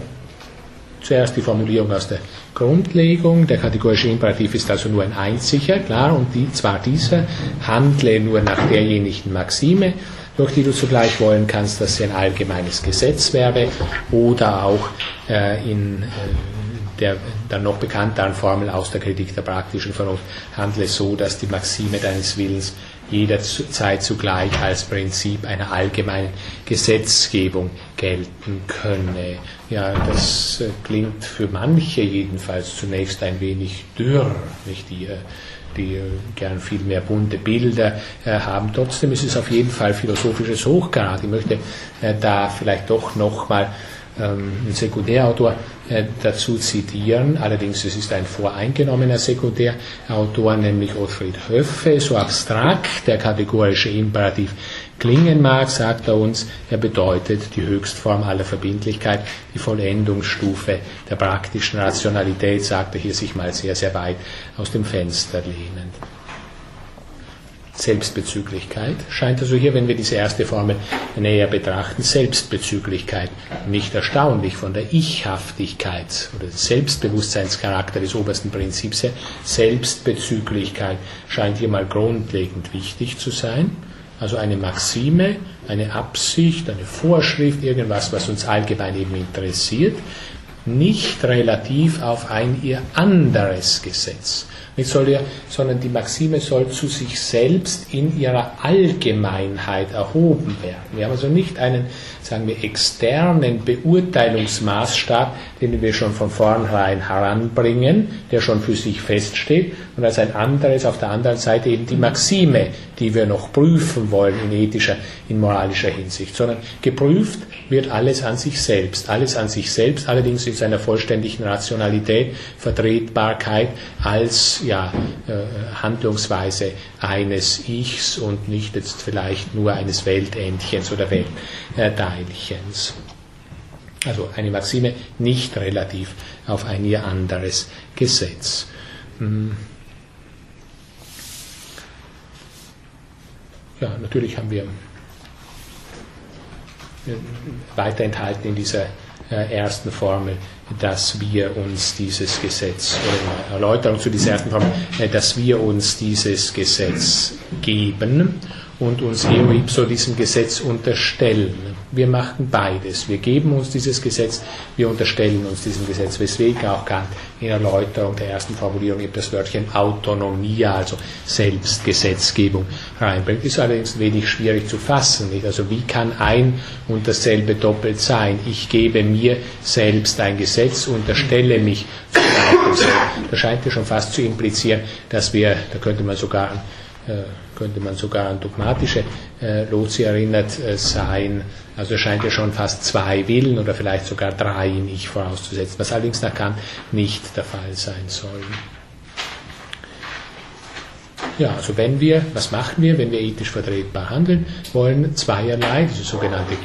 S1: zuerst die Formulierung aus der Grundlegung. Der kategorische Imperativ ist also nur ein einziger, klar, und die, zwar dieser handle nur nach derjenigen Maxime, durch die du zugleich wollen kannst, dass sie ein allgemeines Gesetz wäre, oder auch äh, in äh, der dann noch bekannteren Formel aus der Kritik der praktischen Vernunft handle so, dass die Maxime deines Willens jederzeit zugleich als Prinzip einer allgemeinen Gesetzgebung gelten könne. Ja, das äh, klingt für manche jedenfalls zunächst ein wenig dürr, nicht die, äh, die äh, gern viel mehr bunte Bilder haben. Trotzdem ist es auf jeden Fall philosophisches Hochgrad. Ich möchte da vielleicht doch nochmal ähm, einen Sekundärautor äh, dazu zitieren. Allerdings es ist ein voreingenommener Sekundärautor, nämlich Ottfried Höffe, so abstrakt der kategorische Imperativ klingen mag, sagt er uns, er bedeutet die Höchstform aller Verbindlichkeit, die Vollendungsstufe der praktischen Rationalität, sagt er hier sich mal sehr, sehr weit aus dem Fenster lehnend. Selbstbezüglichkeit scheint also hier, wenn wir diese erste Formel näher betrachten, Selbstbezüglichkeit nicht erstaunlich von der Ichhaftigkeit oder Selbstbewusstseinscharakter des obersten Prinzips her. Selbstbezüglichkeit scheint hier mal grundlegend wichtig zu sein. Also eine Maxime, eine Absicht, eine Vorschrift, irgendwas, was uns allgemein eben interessiert, nicht relativ auf ein ihr anderes Gesetz. Nicht soll ja, sondern die Maxime soll zu sich selbst in ihrer Allgemeinheit erhoben werden. Wir haben also nicht einen, sagen wir, externen Beurteilungsmaßstab, den wir schon von vornherein heranbringen, der schon für sich feststeht, und als ein anderes auf der anderen Seite eben die Maxime, die wir noch prüfen wollen in ethischer, in moralischer Hinsicht, sondern geprüft wird alles an sich selbst, alles an sich selbst, allerdings in seiner vollständigen Rationalität, Vertretbarkeit als ja, äh, Handlungsweise eines Ichs und nicht jetzt vielleicht nur eines Weltentchens oder Weltteilchens. Also eine Maxime nicht relativ auf ein ihr anderes Gesetz. Ja, natürlich haben wir äh, weiter enthalten in dieser äh, ersten Formel, dass wir uns dieses Gesetz, Erläuterung zu dieser ersten Formel, äh, dass wir uns dieses Gesetz geben und uns eo ipso diesem Gesetz unterstellen. Wir machen beides. Wir geben uns dieses Gesetz, wir unterstellen uns diesem Gesetz, weswegen auch Kant in Erläuterung der ersten Formulierung eben das Wörtchen Autonomie, also Selbstgesetzgebung, reinbringt. Ist allerdings wenig schwierig zu fassen. Nicht? Also wie kann ein und dasselbe doppelt sein? Ich gebe mir selbst ein Gesetz, unterstelle mich Da scheint ja schon fast zu implizieren, dass wir, da könnte man sogar könnte man sogar an dogmatische äh, Lotsi erinnert äh, sein. Also es scheint ja schon fast zwei Willen oder vielleicht sogar drei in Ich vorauszusetzen, was allerdings nach Kant nicht der Fall sein soll. Ja, also wenn wir, was machen wir, wenn wir ethisch vertretbar handeln wollen? Zweierlei, diese sogenannte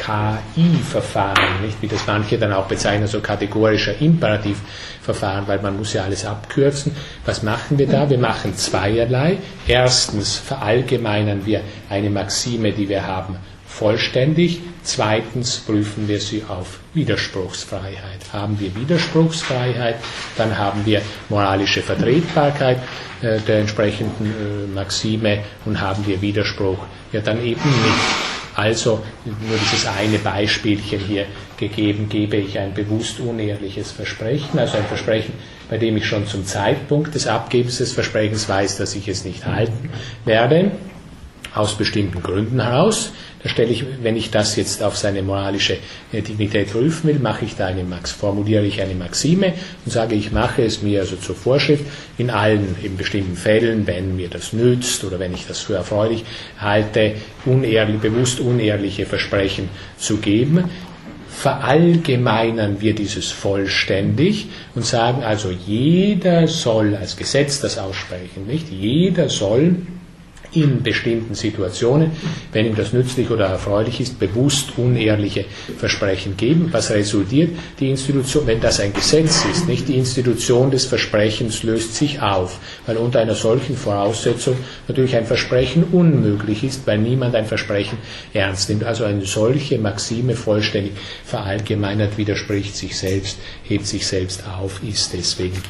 S1: KI-Verfahren, nicht wie das manche dann auch bezeichnen, so kategorischer Imperativverfahren, weil man muss ja alles abkürzen. Was machen wir da? Wir machen zweierlei. Erstens verallgemeinern wir eine Maxime, die wir haben, vollständig. Zweitens prüfen wir sie auf Widerspruchsfreiheit. Haben wir Widerspruchsfreiheit, dann haben wir moralische Vertretbarkeit äh, der entsprechenden äh, Maxime und haben wir Widerspruch, ja dann eben nicht. Also nur dieses eine Beispielchen hier gegeben, gebe ich ein bewusst unehrliches Versprechen, also ein Versprechen, bei dem ich schon zum Zeitpunkt des Abgebens des Versprechens weiß, dass ich es nicht halten werde, aus bestimmten Gründen heraus, Da stelle ich, wenn ich das jetzt auf seine moralische äh, Dignität prüfen will, mache ich da eine Max, formuliere ich eine Maxime und sage, ich mache es mir also zur Vorschrift, in allen in bestimmten Fällen, wenn mir das nützt oder wenn ich das für erfreulich halte, unehrlich, bewusst unehrliche Versprechen zu geben verallgemeinern wir dieses vollständig und sagen also, jeder soll als Gesetz das aussprechen, nicht? Jeder soll in bestimmten Situationen, wenn ihm das nützlich oder erfreulich ist, bewusst unehrliche Versprechen geben. Was resultiert? Die Institution, wenn das ein Gesetz ist, nicht die Institution des Versprechens löst sich auf, weil unter einer solchen Voraussetzung natürlich ein Versprechen unmöglich ist, weil niemand ein Versprechen ernst nimmt. Also eine solche Maxime vollständig verallgemeinert widerspricht sich selbst, hebt sich selbst auf, ist deswegen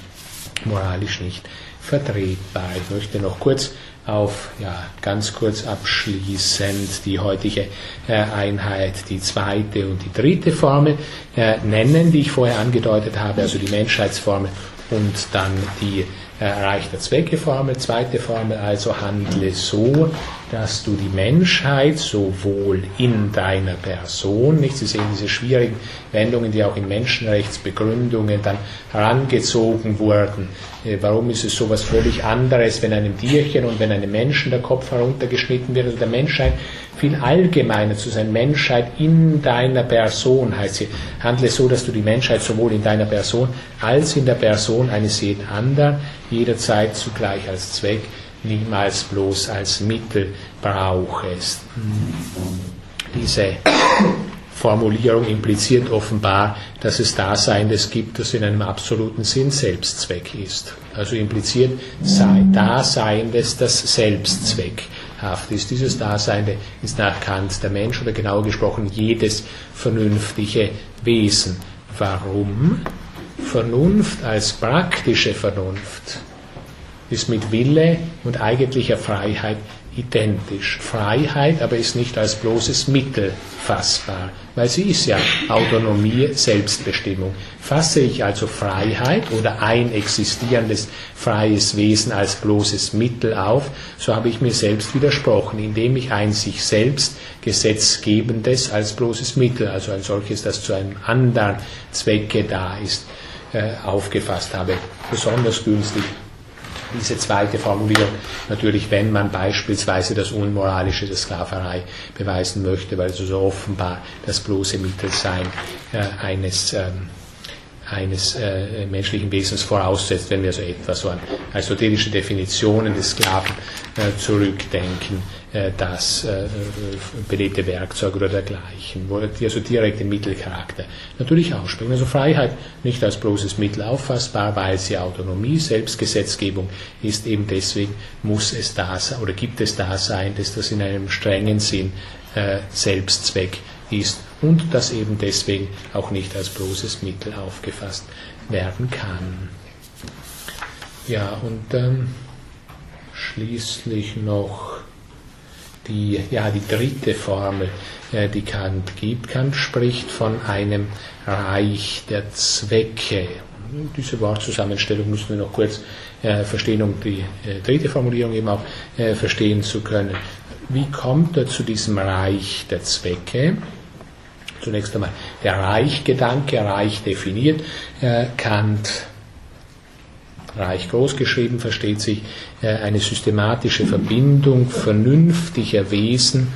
S1: moralisch nicht vertretbar. Ich möchte noch kurz auf ja, ganz kurz abschließend die heutige äh, Einheit, die zweite und die dritte Formel äh, nennen, die ich vorher angedeutet habe, also die Menschheitsformel und dann die erreichter Zwecke Formel. Zweite Formel also handle so, dass du die Menschheit sowohl in deiner Person, nicht Sie sehen diese schwierigen Wendungen, die auch in Menschenrechtsbegründungen dann herangezogen wurden. Äh, warum ist es so etwas völlig anderes, wenn einem Tierchen und wenn einem Menschen der Kopf heruntergeschnitten wird? Also der Menschheit viel allgemeiner zu sein. Menschheit in deiner Person heißt sie. Handle so, dass du die Menschheit sowohl in deiner Person als in der Person eines jeden anderen jederzeit zugleich als Zweck, niemals bloß als Mittel brauchest. Diese Formulierung impliziert offenbar, dass es Daseindes gibt, das in einem absoluten Sinn Selbstzweck ist. Also impliziert sei Daseindes das Selbstzweck haft ist. Dieses Dasein ist nach Kant der Mensch oder genauer gesprochen jedes vernünftige Wesen. Warum? Vernunft als praktische Vernunft ist mit Wille und eigentlicher Freiheit identisch. Freiheit aber ist nicht als bloßes Mittel fassbar, weil sie ist ja Autonomie, Selbstbestimmung. Fasse ich also Freiheit oder ein existierendes freies Wesen als bloßes Mittel auf, so habe ich mir selbst widersprochen, indem ich ein sich selbst Gesetzgebendes als bloßes Mittel, also ein solches, das zu einem anderen Zwecke da ist, äh, aufgefasst habe. Besonders günstig diese zweite Formulierung natürlich, wenn man beispielsweise das Unmoralische der Sklaverei beweisen möchte, weil es so offenbar das bloße Mittelsein äh, eines ähm, eines äh, menschlichen Wesens voraussetzt, wenn wir so etwas so an aristotelische Definitionen des Sklaven äh, zurückdenken, das äh, belebte Werkzeug oder dergleichen, wo die also direkt Mittelcharakter natürlich aussprechen. Also Freiheit nicht als bloßes Mittel auffassbar, weil sie Autonomie, Selbstgesetzgebung ist, eben deswegen muss es da sein oder gibt es da sein, dass das in einem strengen Sinn äh, Selbstzweck ist und das eben deswegen auch nicht als bloßes Mittel aufgefasst werden kann. Ja, und ähm, schließlich noch die, ja, die dritte Formel, äh, die Kant gibt. Kant spricht von einem Reich der Zwecke. Diese Wortzusammenstellung müssen wir noch kurz äh, verstehen, um die äh, dritte Formulierung eben auch äh, verstehen zu können. Wie kommt er zu diesem Reich der Zwecke? Zunächst einmal der Reichgedanke, Reich definiert. Äh, Kant, Reich großgeschrieben, versteht sich äh, eine systematische Verbindung vernünftiger Wesen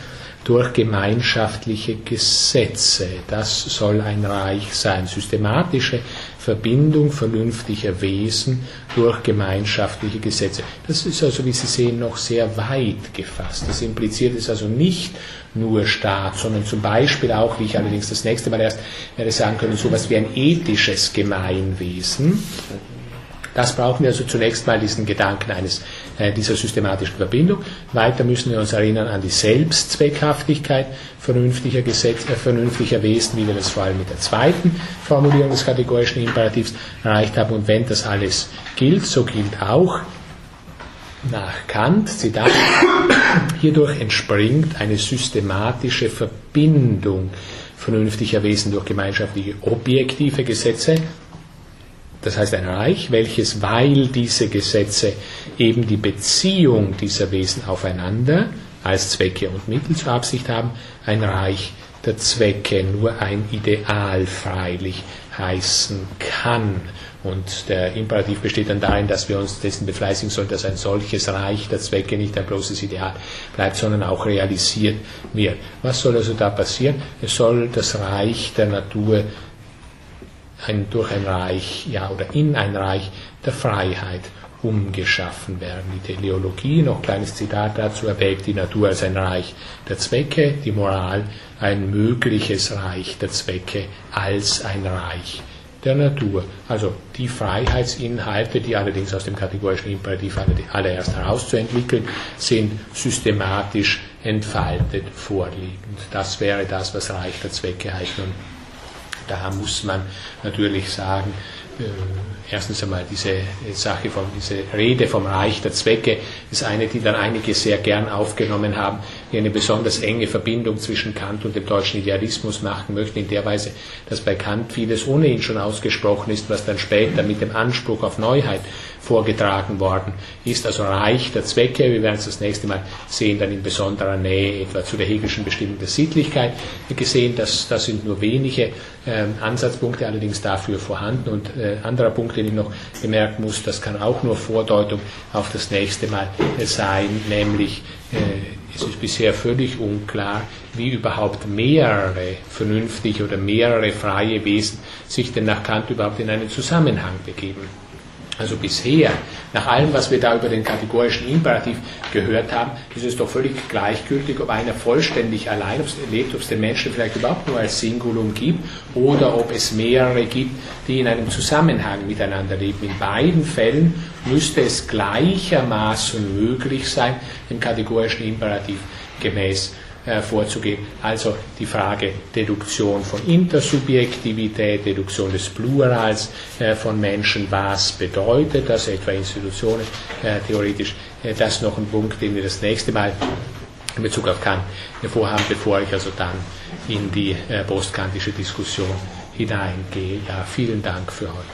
S1: durch gemeinschaftliche Gesetze. Das soll ein Reich sein. Systematische Verbindung vernünftiger Wesen durch gemeinschaftliche Gesetze. Das ist also, wie Sie sehen, noch sehr weit gefasst. Das impliziert es also nicht nur Staat, sondern zum Beispiel auch, wie ich allerdings das nächste Mal erst werde sagen können, so etwas wie ein ethisches Gemeinwesen. Das brauchen wir also zunächst mal diesen Gedanken eines, äh, dieser systematischen Verbindung. Weiter müssen wir uns erinnern an die Selbstzweckhaftigkeit vernünftiger, Gesetz, äh, vernünftiger Wesen, wie wir das vor allem mit der zweiten Formulierung des kategorischen Imperativs erreicht haben. Und wenn das alles gilt, so gilt auch nach Kant, Zitat, hierdurch entspringt eine systematische Verbindung vernünftiger Wesen durch gemeinschaftliche objektive Gesetze, das heißt ein Reich, welches, weil diese Gesetze eben die Beziehung dieser Wesen aufeinander als Zwecke und Mittel zur Absicht haben, ein Reich der Zwecke nur ein Ideal freilich heißen kann. Und der Imperativ besteht dann darin, dass wir uns dessen befleißigen sollen, dass ein solches Reich der Zwecke nicht ein bloßes Ideal bleibt, sondern auch realisiert wird. Was soll also da passieren? Es soll das Reich der Natur ein, durch ein Reich, ja, oder in ein Reich der Freiheit umgeschaffen werden. Die Teleologie, noch kleines Zitat dazu, erwägt die Natur als ein Reich der Zwecke, die Moral ein mögliches Reich der Zwecke als ein Reich der Natur. Also die Freiheitsinhalte, die allerdings aus dem kategorischen Imperativ allererst herauszuentwickeln, sind systematisch entfaltet vorliegend. Das wäre das, was Reich der Zwecke heißt. Und da muss man natürlich sagen, äh, erstens einmal diese Sache von, diese Rede vom Reich der Zwecke ist eine, die dann einige sehr gern aufgenommen haben, die eine besonders enge Verbindung zwischen Kant und dem deutschen Idealismus machen möchten, in der Weise, dass bei Kant vieles ohnehin schon ausgesprochen ist, was dann später mit dem Anspruch auf Neuheit vorgetragen worden ist, also Reich der Zwecke. Wir werden es das nächste Mal sehen, dann in besonderer Nähe etwa zu der hegelischen Bestimmung der Sittlichkeit gesehen. Das, das sind nur wenige äh, Ansatzpunkte allerdings dafür vorhanden. Und äh, anderer Punkt, den ich noch bemerken muss, das kann auch nur Vordeutung auf das nächste Mal sein, nämlich äh, es ist bisher völlig unklar, wie überhaupt mehrere vernünftige oder mehrere freie Wesen sich denn nach Kant überhaupt in einen Zusammenhang begeben. Also bisher, nach allem, was wir da über den kategorischen Imperativ gehört haben, ist es doch völlig gleichgültig, ob einer vollständig allein lebt, ob es den Menschen vielleicht überhaupt nur als Singulum gibt oder ob es mehrere gibt, die in einem Zusammenhang miteinander leben. In beiden Fällen müsste es gleichermaßen möglich sein, dem kategorischen Imperativ gemäß vorzugehen. Also die Frage Deduktion von Intersubjektivität, Deduktion des Plurals äh, von Menschen, was bedeutet das, etwa Institutionen äh, theoretisch, äh, das ist noch ein Punkt, den wir das nächste Mal in Bezug auf Kant vorhaben, bevor ich also dann in die postkantische Diskussion hineingehe. Ja, vielen Dank für heute.